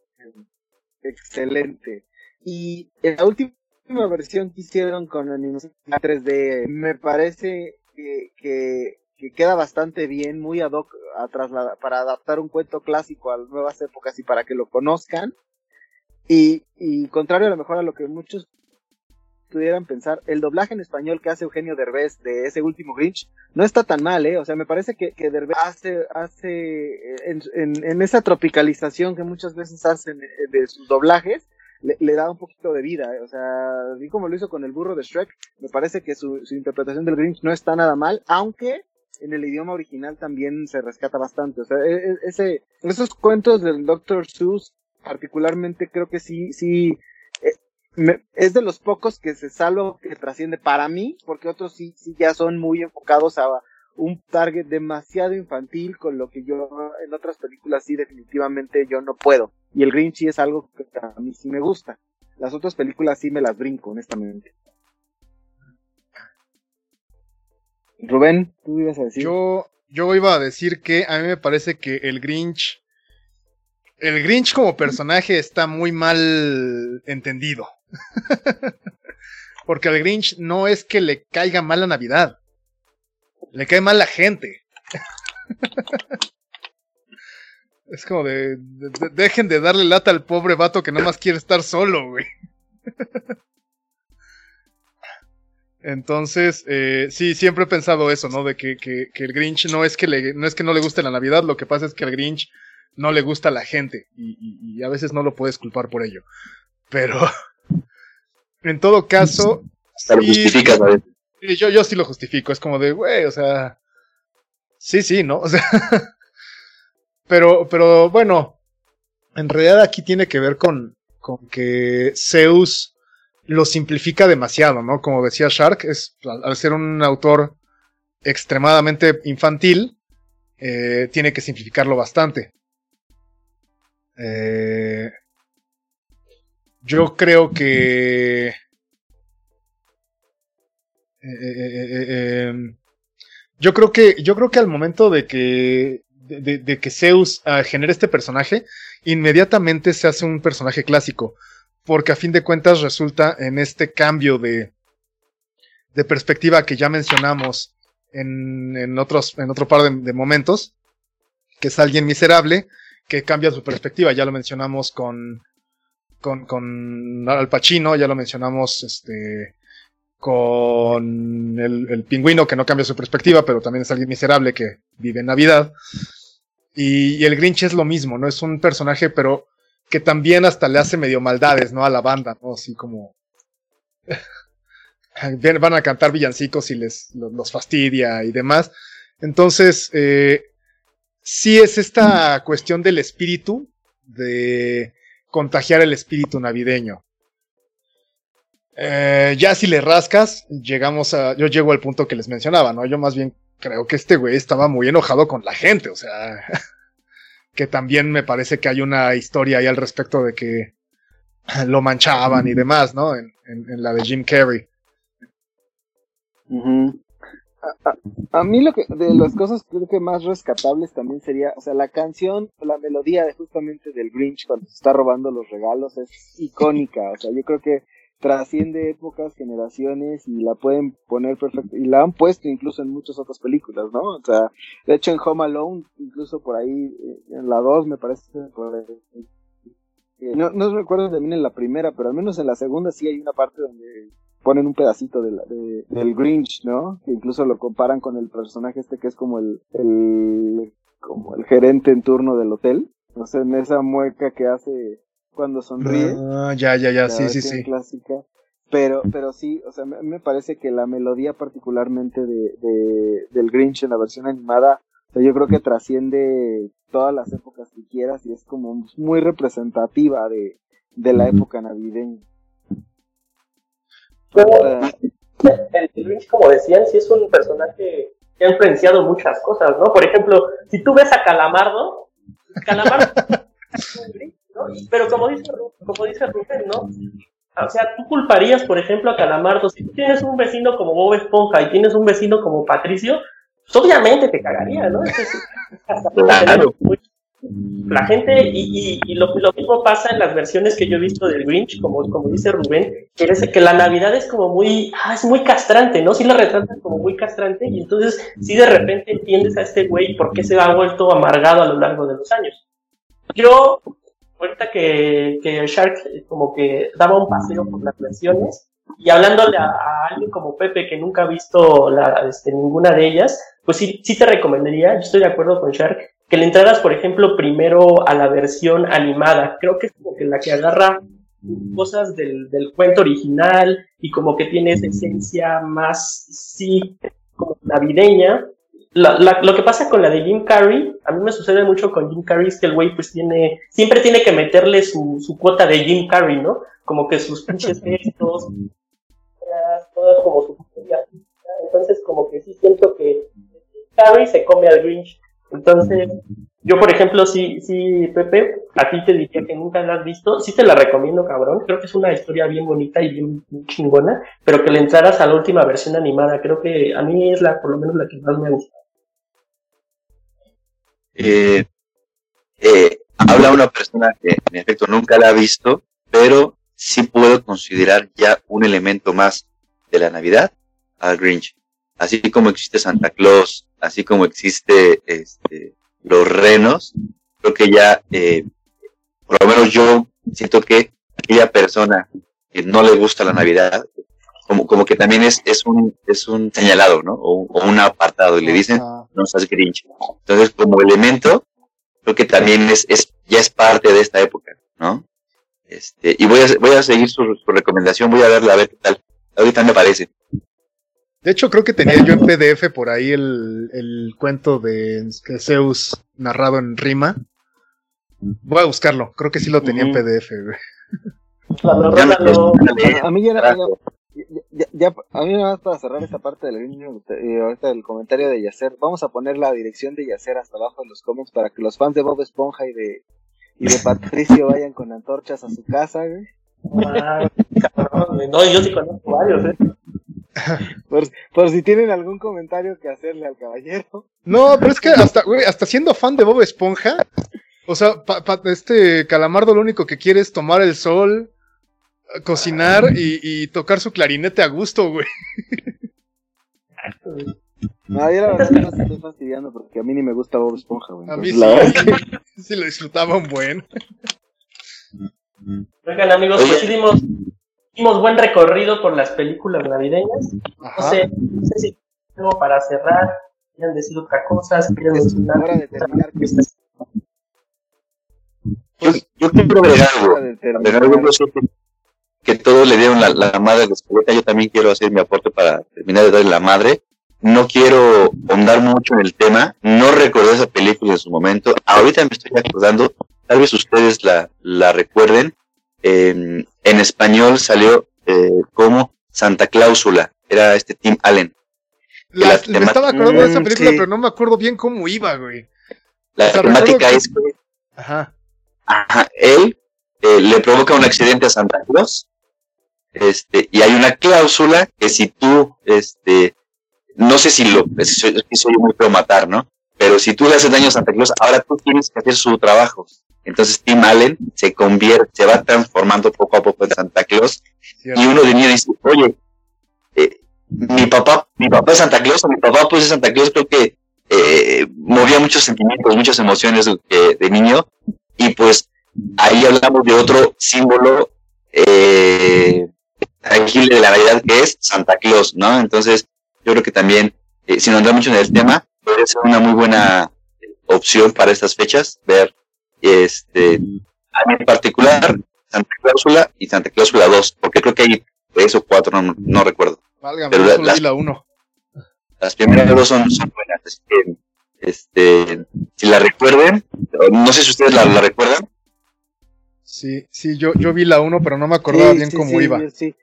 excelente. Y en la última versión que hicieron con animación 3D, me parece que que queda bastante bien, muy ad hoc a para adaptar un cuento clásico a nuevas épocas y para que lo conozcan. Y, y contrario a lo mejor a lo que muchos pudieran pensar, el doblaje en español que hace Eugenio Derbez de ese último Grinch no está tan mal, ¿eh? O sea, me parece que, que Derbez hace, hace en, en, en, esa tropicalización que muchas veces hacen de sus doblajes, le, da un poquito de vida, ¿eh? o sea, así como lo hizo con el burro de Shrek, me parece que su interpretación del Grinch no está nada mal, aunque en el idioma original también se rescata bastante. O sea, e, e, ese, esos cuentos del Dr. Seuss, particularmente creo que sí, sí, eh, es de los pocos que se salvo que trasciende para mí, porque otros sí, sí ya son muy enfocados a un target demasiado infantil, con lo que yo en otras películas sí definitivamente yo no puedo. Y el Grinch sí es algo que a mí sí me gusta. Las otras películas sí me las brinco, honestamente. Rubén, tú ibas a decir. Yo, yo iba a decir que a mí me parece que el Grinch. El Grinch como personaje está muy mal entendido. Porque al Grinch no es que le caiga mal la Navidad. Le cae mal la gente. es como de, Dejen de darle lata al pobre vato que nada más quiere estar solo, güey. Entonces, eh, sí, siempre he pensado eso, ¿no? De que, que, que, el Grinch no es que, le, no es que no le guste la Navidad, lo que pasa es que al Grinch no le gusta a la gente y, y, y a veces no lo puedes culpar por ello. Pero, en todo caso... Lo justificas a veces. Yo, yo sí lo justifico, es como de, güey, o sea... Sí, sí, ¿no? O sea... pero, pero bueno, en realidad aquí tiene que ver con, con que Zeus lo simplifica demasiado, ¿no? Como decía Shark, es, al ser un autor extremadamente infantil, eh, tiene que simplificarlo bastante. Eh, yo creo que... Eh, em, yo creo que yo creo que al momento de que de, que Zeus uh, genere este personaje, inmediatamente se hace un personaje clásico porque a fin de cuentas resulta en este cambio de, de perspectiva que ya mencionamos en, en, otros, en otro par de, momentos, que es alguien miserable que cambia su perspectiva, ya lo mencionamos con, con, con Al Pacino, ya lo mencionamos este, con el, el, pingüino que no cambia su perspectiva, pero también es alguien miserable que vive en Navidad. Y, y, el Grinch es lo mismo, ¿no? Es un personaje, pero que también hasta le hace medio maldades, ¿no? A la banda, ¿no? Así como... van a cantar villancicos y les los, fastidia y demás. Entonces, eh, sí es esta cuestión del espíritu, de contagiar el espíritu navideño. Eh, ya si le rascas, llegamos a. Yo llego al punto que les mencionaba, ¿no? Yo más bien creo que este güey estaba muy enojado con la gente, o sea. que también me parece que hay una historia ahí al respecto de que lo manchaban y demás, ¿no? En, la de Jim Carrey. a, mí lo que, de las cosas creo que más rescatables también sería, o sea, la canción, la melodía de justamente del Grinch cuando se está robando los regalos es icónica, o sea, yo creo que trasciende épocas, generaciones y la pueden poner perfecto y la han puesto incluso en muchas otras películas, ¿no? O sea, de hecho en Home Alone, incluso por ahí, eh, en la 2 me parece, no, no recuerdo también en la primera, pero al menos en la segunda sí hay una parte donde ponen un pedacito de, del Grinch, ¿no? Que incluso lo comparan con el personaje este que es como el, el como el gerente en turno del hotel. No sé, en esa mueca que hace cuando sonríe. Ah, ya, ya, ya, sí, sí, sí. Clásica. Pero, pero sí, o sea, me, me parece que la melodía particularmente de, de, del Grinch en la versión animada, o sea, yo creo que trasciende todas las épocas que quieras y es como muy representativa de, de la época navideña. el Grinch, como decían, sí es un personaje que ha influenciado muchas cosas, ¿no? Por ejemplo, si tú ves a Calamardo, Calamardo pero como dice, como dice Rubén, ¿no? O sea, tú culparías, por ejemplo, a Calamardo. Si tú tienes un vecino como Bob Esponja y tienes un vecino como Patricio, pues obviamente te cagaría, ¿no? La gente, y, y, lo, mismo pasa en las versiones que yo he visto del Grinch, como, como dice Rubén, que, es, que la Navidad es como muy, ah, es muy castrante, ¿no? Sí lo retratan como muy castrante, y entonces sí de repente entiendes a este güey por qué se ha vuelto amargado a lo largo de los años. Yo ahorita que, que Shark eh, como que daba un paseo por las versiones y hablándole a, alguien como Pepe que nunca ha visto la, este, ninguna de ellas, pues sí, sí te recomendaría, yo estoy de acuerdo con Shark, que le entraras, por ejemplo, primero a la versión animada. Creo que es como que la que agarra cosas del, del cuento original y como que tiene esa esencia más, sí, como navideña, lo que pasa con la de Jim Carrey, a mí me sucede mucho con Jim Carrey, es que el güey pues tiene, siempre tiene que meterle su, su cuota de Jim Carrey, ¿no? Como que sus pinches gestos, todo como su Entonces como que sí siento que Carrey se come al Grinch. Entonces, yo por ejemplo, sí, sí, Pepe, a ti te diría que nunca la has visto, sí te la recomiendo, cabrón. Creo que es una historia bien bonita y bien chingona, pero que le entraras a la última versión animada. Creo que a mí es la, por lo menos la que más me gusta. Eh, eh, habla una persona que en efecto nunca la ha visto, pero sí puedo considerar ya un elemento más de la Navidad al Grinch. Así como existe Santa Claus, así como existe este, los renos, creo que ya, eh, por lo menos yo siento que aquella persona que no le gusta la Navidad, como, como que también es, es, un, es un señalado, ¿no? O, un apartado, y le dicen, no seas Grinch. Entonces, como elemento, creo que también es, es, ya es parte de esta época, ¿no? Este, y voy a, voy a seguir su, recomendación, voy a verla a ver qué tal. Ahorita me parece. De hecho, creo que tenía yo en PDF por ahí el, el cuento de Zeus narrado en rima. Voy a buscarlo, creo que sí lo tenía en PDF, A mí ya, ya, ya, a mí nada más para cerrar esta parte del y ahorita del comentario de Yacer, vamos a poner la dirección de Yacer hasta abajo en los comments para que los fans de Bob Esponja y de, y de Patricio vayan con antorchas a su casa, güey. no, yo sí conozco varios, ¿eh? Por, por, si tienen algún comentario que hacerle al caballero. No, pero es que hasta, güey, hasta siendo fan de Bob Esponja, o sea, este Calamardo lo único que quiere es tomar el sol, cocinar y, tocar su clarinete a gusto, güey. No, yo la verdad que no estoy fastidiando porque a mí ni me gusta Bob Esponja, güey. A mí sí, sí lo disfrutaba un buen. Oigan, amigos, pues sí dimos, buen recorrido por las películas navideñas. No sé, no sé si tengo para cerrar, quieran decir otra cosa, si quieren mencionar. Hora de terminar, yo, yo quiero agregar algo que todos le dieron la, madre de escaleta, yo también quiero hacer mi aporte para terminar de darle la madre. No quiero ahondar mucho en el tema, no recordé esa película en su momento, ahorita me estoy acordando, tal vez ustedes la, la recuerden, en español salió eh, como Santa Cláusula, era este Tim Allen. me estaba acordando de esa mm, película, pero no me acuerdo bien cómo iba, güey. La temática es que... Ajá. Ajá, él eh, le provoca un accidente a Santa Claus. Este, y hay una cláusula que si tú, este, no sé si lo, si soy, soy muy feo matar, ¿no? Pero si tú le haces daño a Santa Claus, ahora tú tienes que hacer su trabajo. Entonces Tim Allen se convierte, se va transformando poco a poco en Santa Claus. Y uno de niño dice, oye, eh, mi papá, mi papá es Santa Claus, o mi papá pues es Santa Claus, creo que eh, movía muchos sentimientos, muchas emociones de niño. Y pues ahí hablamos de otro símbolo eh, tangible de la Navidad que es Santa Claus, ¿no? Entonces, yo creo que también, eh, si no anda mucho en el tema, podría ser una muy buena opción para estas fechas, ver, este, a mí en particular, Santa Cláusula y Santa Cláusula 2, porque creo que hay tres o cuatro, no, recuerdo. Pero las, la uno. las primeras dos son, buenas, así que, este, si la recuerden, no sé si ustedes la, recuerdan. Sí, sí, yo, yo vi la uno, pero no me acordaba bien cómo iba. Sí,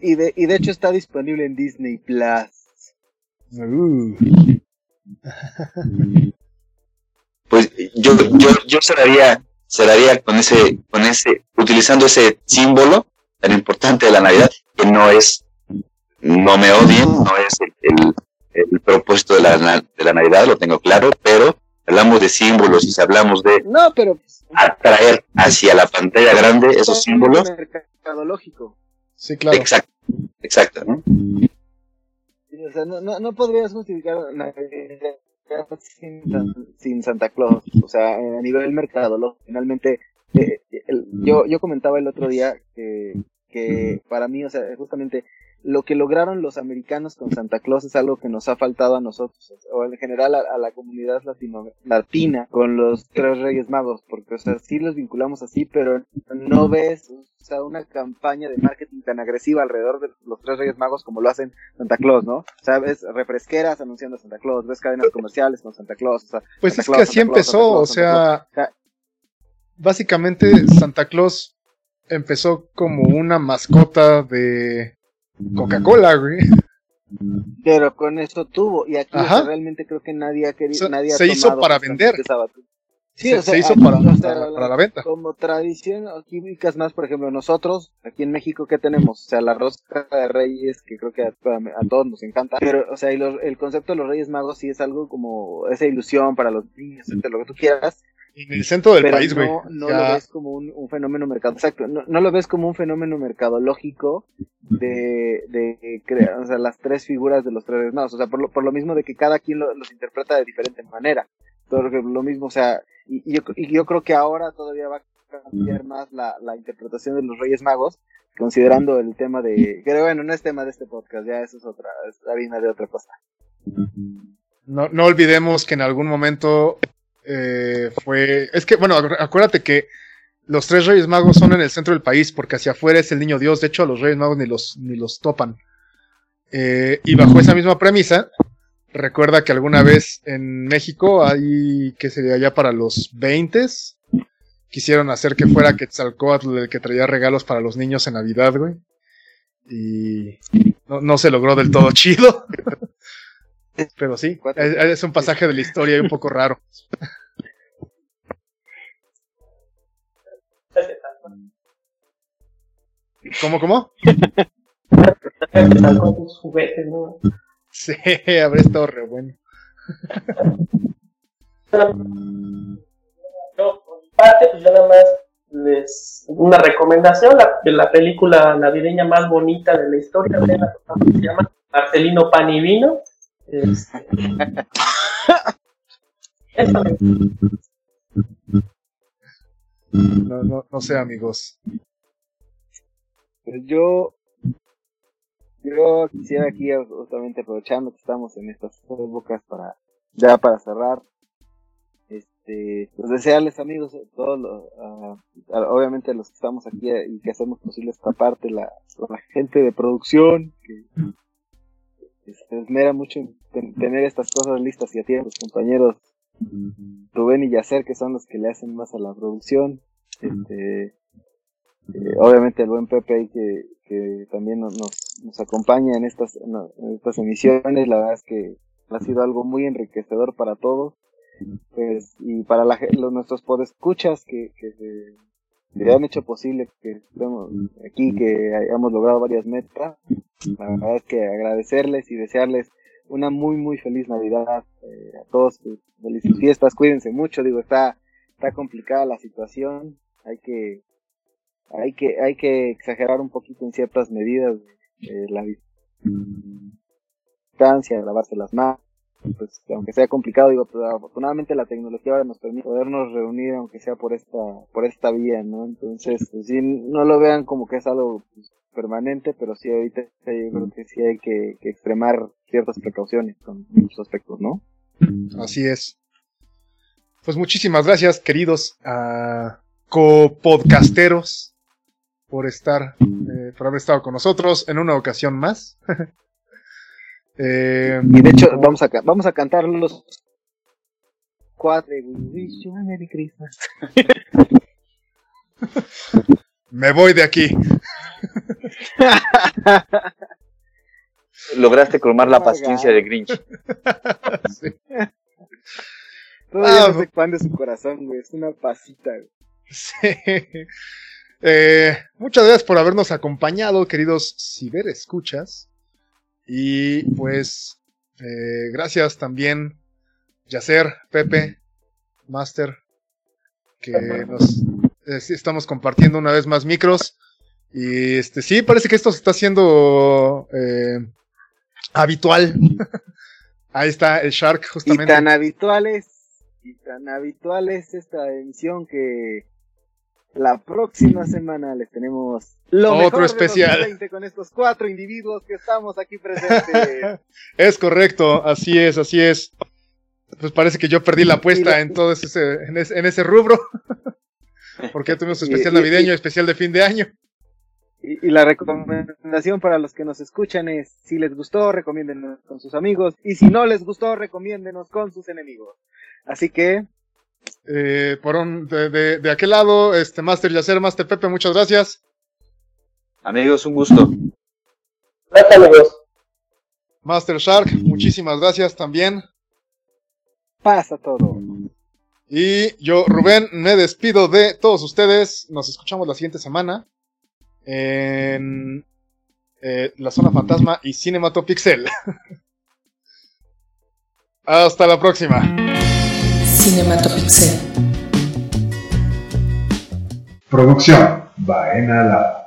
y, de, y de hecho está disponible en Disney Plus. Uh. pues yo, yo, yo cerraría, cerraría con ese, con ese, utilizando ese símbolo tan importante de la Navidad, que no es, no me odien, no es el, el, propósito de la, de la Navidad, lo tengo claro, pero hablamos de símbolos y si hablamos de no, pero, atraer hacia la pantalla grande esos símbolos. Mercadológico. Sí, claro. Exacto, exacto, ¿no? o sea, no, no, no podrías justificar sin, sin Santa Claus, o sea, a nivel mercadológico, finalmente, eh, yo, yo comentaba el otro día que, que para mí, o sea, justamente lo que lograron los americanos con Santa Claus es algo que nos ha faltado a nosotros, o en general a, la comunidad latino, latina, con los tres Reyes Magos, porque, o sea, sí los vinculamos así, pero no ves, o sea, una campaña de marketing tan agresiva alrededor de los tres Reyes Magos como lo hacen Santa Claus, ¿no? O sea, ves refresqueras anunciando Santa Claus, ves cadenas comerciales con Santa Claus, o sea, Pues es que así empezó, o sea, básicamente Santa Claus empezó como una mascota de Coca-Cola, güey. Pero con eso tuvo, y aquí realmente creo que nadie ha querido. nadie se hizo para vender. Sí, se, o sea, se hizo para, para, la venta. Como tradición, químicas más, por ejemplo, nosotros, aquí en México, ¿qué tenemos? O sea, la rosca de reyes, que creo que a, todos nos encanta. Pero, o sea, el concepto de los reyes magos sí es algo como esa ilusión para los niños, lo que tú quieras. En el centro del país, güey. No, no lo ves como un, fenómeno mercado, exacto, no, no, lo ves como un fenómeno mercadológico de, de crear, o sea, las tres figuras de los tres magos, o sea, por lo, por lo mismo de que cada quien los interpreta de diferente manera. Todo lo mismo, o sea, y, yo, y yo creo que ahora todavía va a cambiar más la, la interpretación de los Reyes Magos, considerando el tema de, que bueno, no es tema de este podcast, ya eso es otra, es harina de otra cosa. No, no olvidemos que en algún momento eh, fue. Es que, bueno, acuérdate que los tres Reyes Magos son en el centro del país, porque hacia afuera es el niño Dios. De hecho, a los Reyes Magos ni los, ni los topan. Eh, y bajo esa misma premisa, recuerda que alguna vez en México, hay que sería ya para los 20 quisieron hacer que fuera Quetzalcoatl el que traía regalos para los niños en Navidad, güey. Y no, no se logró del todo chido. Pero sí, es, un pasaje de la historia un poco raro. ¿Cómo, cómo? Sí, habría estado re bueno. Yo, por mi parte, pues yo nada más les una recomendación, la, de la película navideña más bonita de la historia, se llama Marcelino Pan y Vino no, no, no sé, amigos. Pues yo, yo quisiera aquí, justamente aprovechando que estamos en estas épocas para, ya para cerrar, este, pues desearles amigos, todos los, obviamente los que estamos aquí y que hacemos posible esta parte, la, la gente de producción, que se esmera mucho en tener estas cosas listas y a ti, los compañeros Rubén y Yacer, que son los que le hacen más a la producción. Este, eh, obviamente el buen Pepe que, que también nos, nos, acompaña en estas, en estas emisiones, la verdad es que ha sido algo muy enriquecedor para todos. Pues, y para la, los, nuestros podescuchas que, que, que han hecho posible que estemos aquí, que hayamos logrado varias metas. La verdad es que agradecerles y desearles una muy, muy feliz Navidad eh, a todos. Felices fiestas, cuídense mucho. Digo, está, está complicada la situación. Hay que, hay que, hay que exagerar un poquito en ciertas medidas. Eh, la distancia, lavarse las manos pues aunque sea complicado, digo, pero afortunadamente la tecnología ahora nos permite podernos reunir, aunque sea por esta, por esta vía, ¿no? Entonces, pues, sí, no lo vean como que es algo pues, permanente, pero sí ahorita yo creo que sí hay que, extremar ciertas precauciones con muchos aspectos, ¿no? Así es. Pues muchísimas gracias, queridos uh, copodcasteros, por estar, eh, por haber estado con nosotros en una ocasión más. Eh, y de hecho, vamos a, vamos a cantar los cuatro. Me voy de aquí. Lograste colmar la paciencia de Grinch. sí. Todavía ah, se expande su corazón, güey. Es una pasita, Sí. Eh, muchas gracias por habernos acompañado, queridos ciber escuchas. Y pues, eh, gracias también, Yacer, Pepe, Master, que nos eh, estamos compartiendo una vez más micros. Y este sí, parece que esto se está haciendo eh, habitual. Ahí está el Shark, justamente. Y tan habitual es, y tan habitual es esta emisión que la próxima semana les tenemos lo otro especial con estos cuatro individuos que estamos aquí presentes. es correcto, así es, así es. Pues parece que yo perdí la apuesta en todo ese, en ese, rubro. Porque tuvimos especial navideño, especial de fin de año. Y, la recomendación para los que nos escuchan es, si les gustó, recomiéndenos con sus amigos. Y si no les gustó, recomiéndenos con sus enemigos. Así que, eh, por un, de, de, aquel lado, este Master Yacer, Master Pepe, muchas gracias. Amigos, un gusto. Gracias, amigos. Master Shark, muchísimas gracias también. Pasa todo. Y yo, Rubén, me despido de todos ustedes. Nos escuchamos la siguiente semana en eh, La Zona Fantasma y Cinematopixel. Hasta la próxima. Cinematopixel. Producción Baena Lab.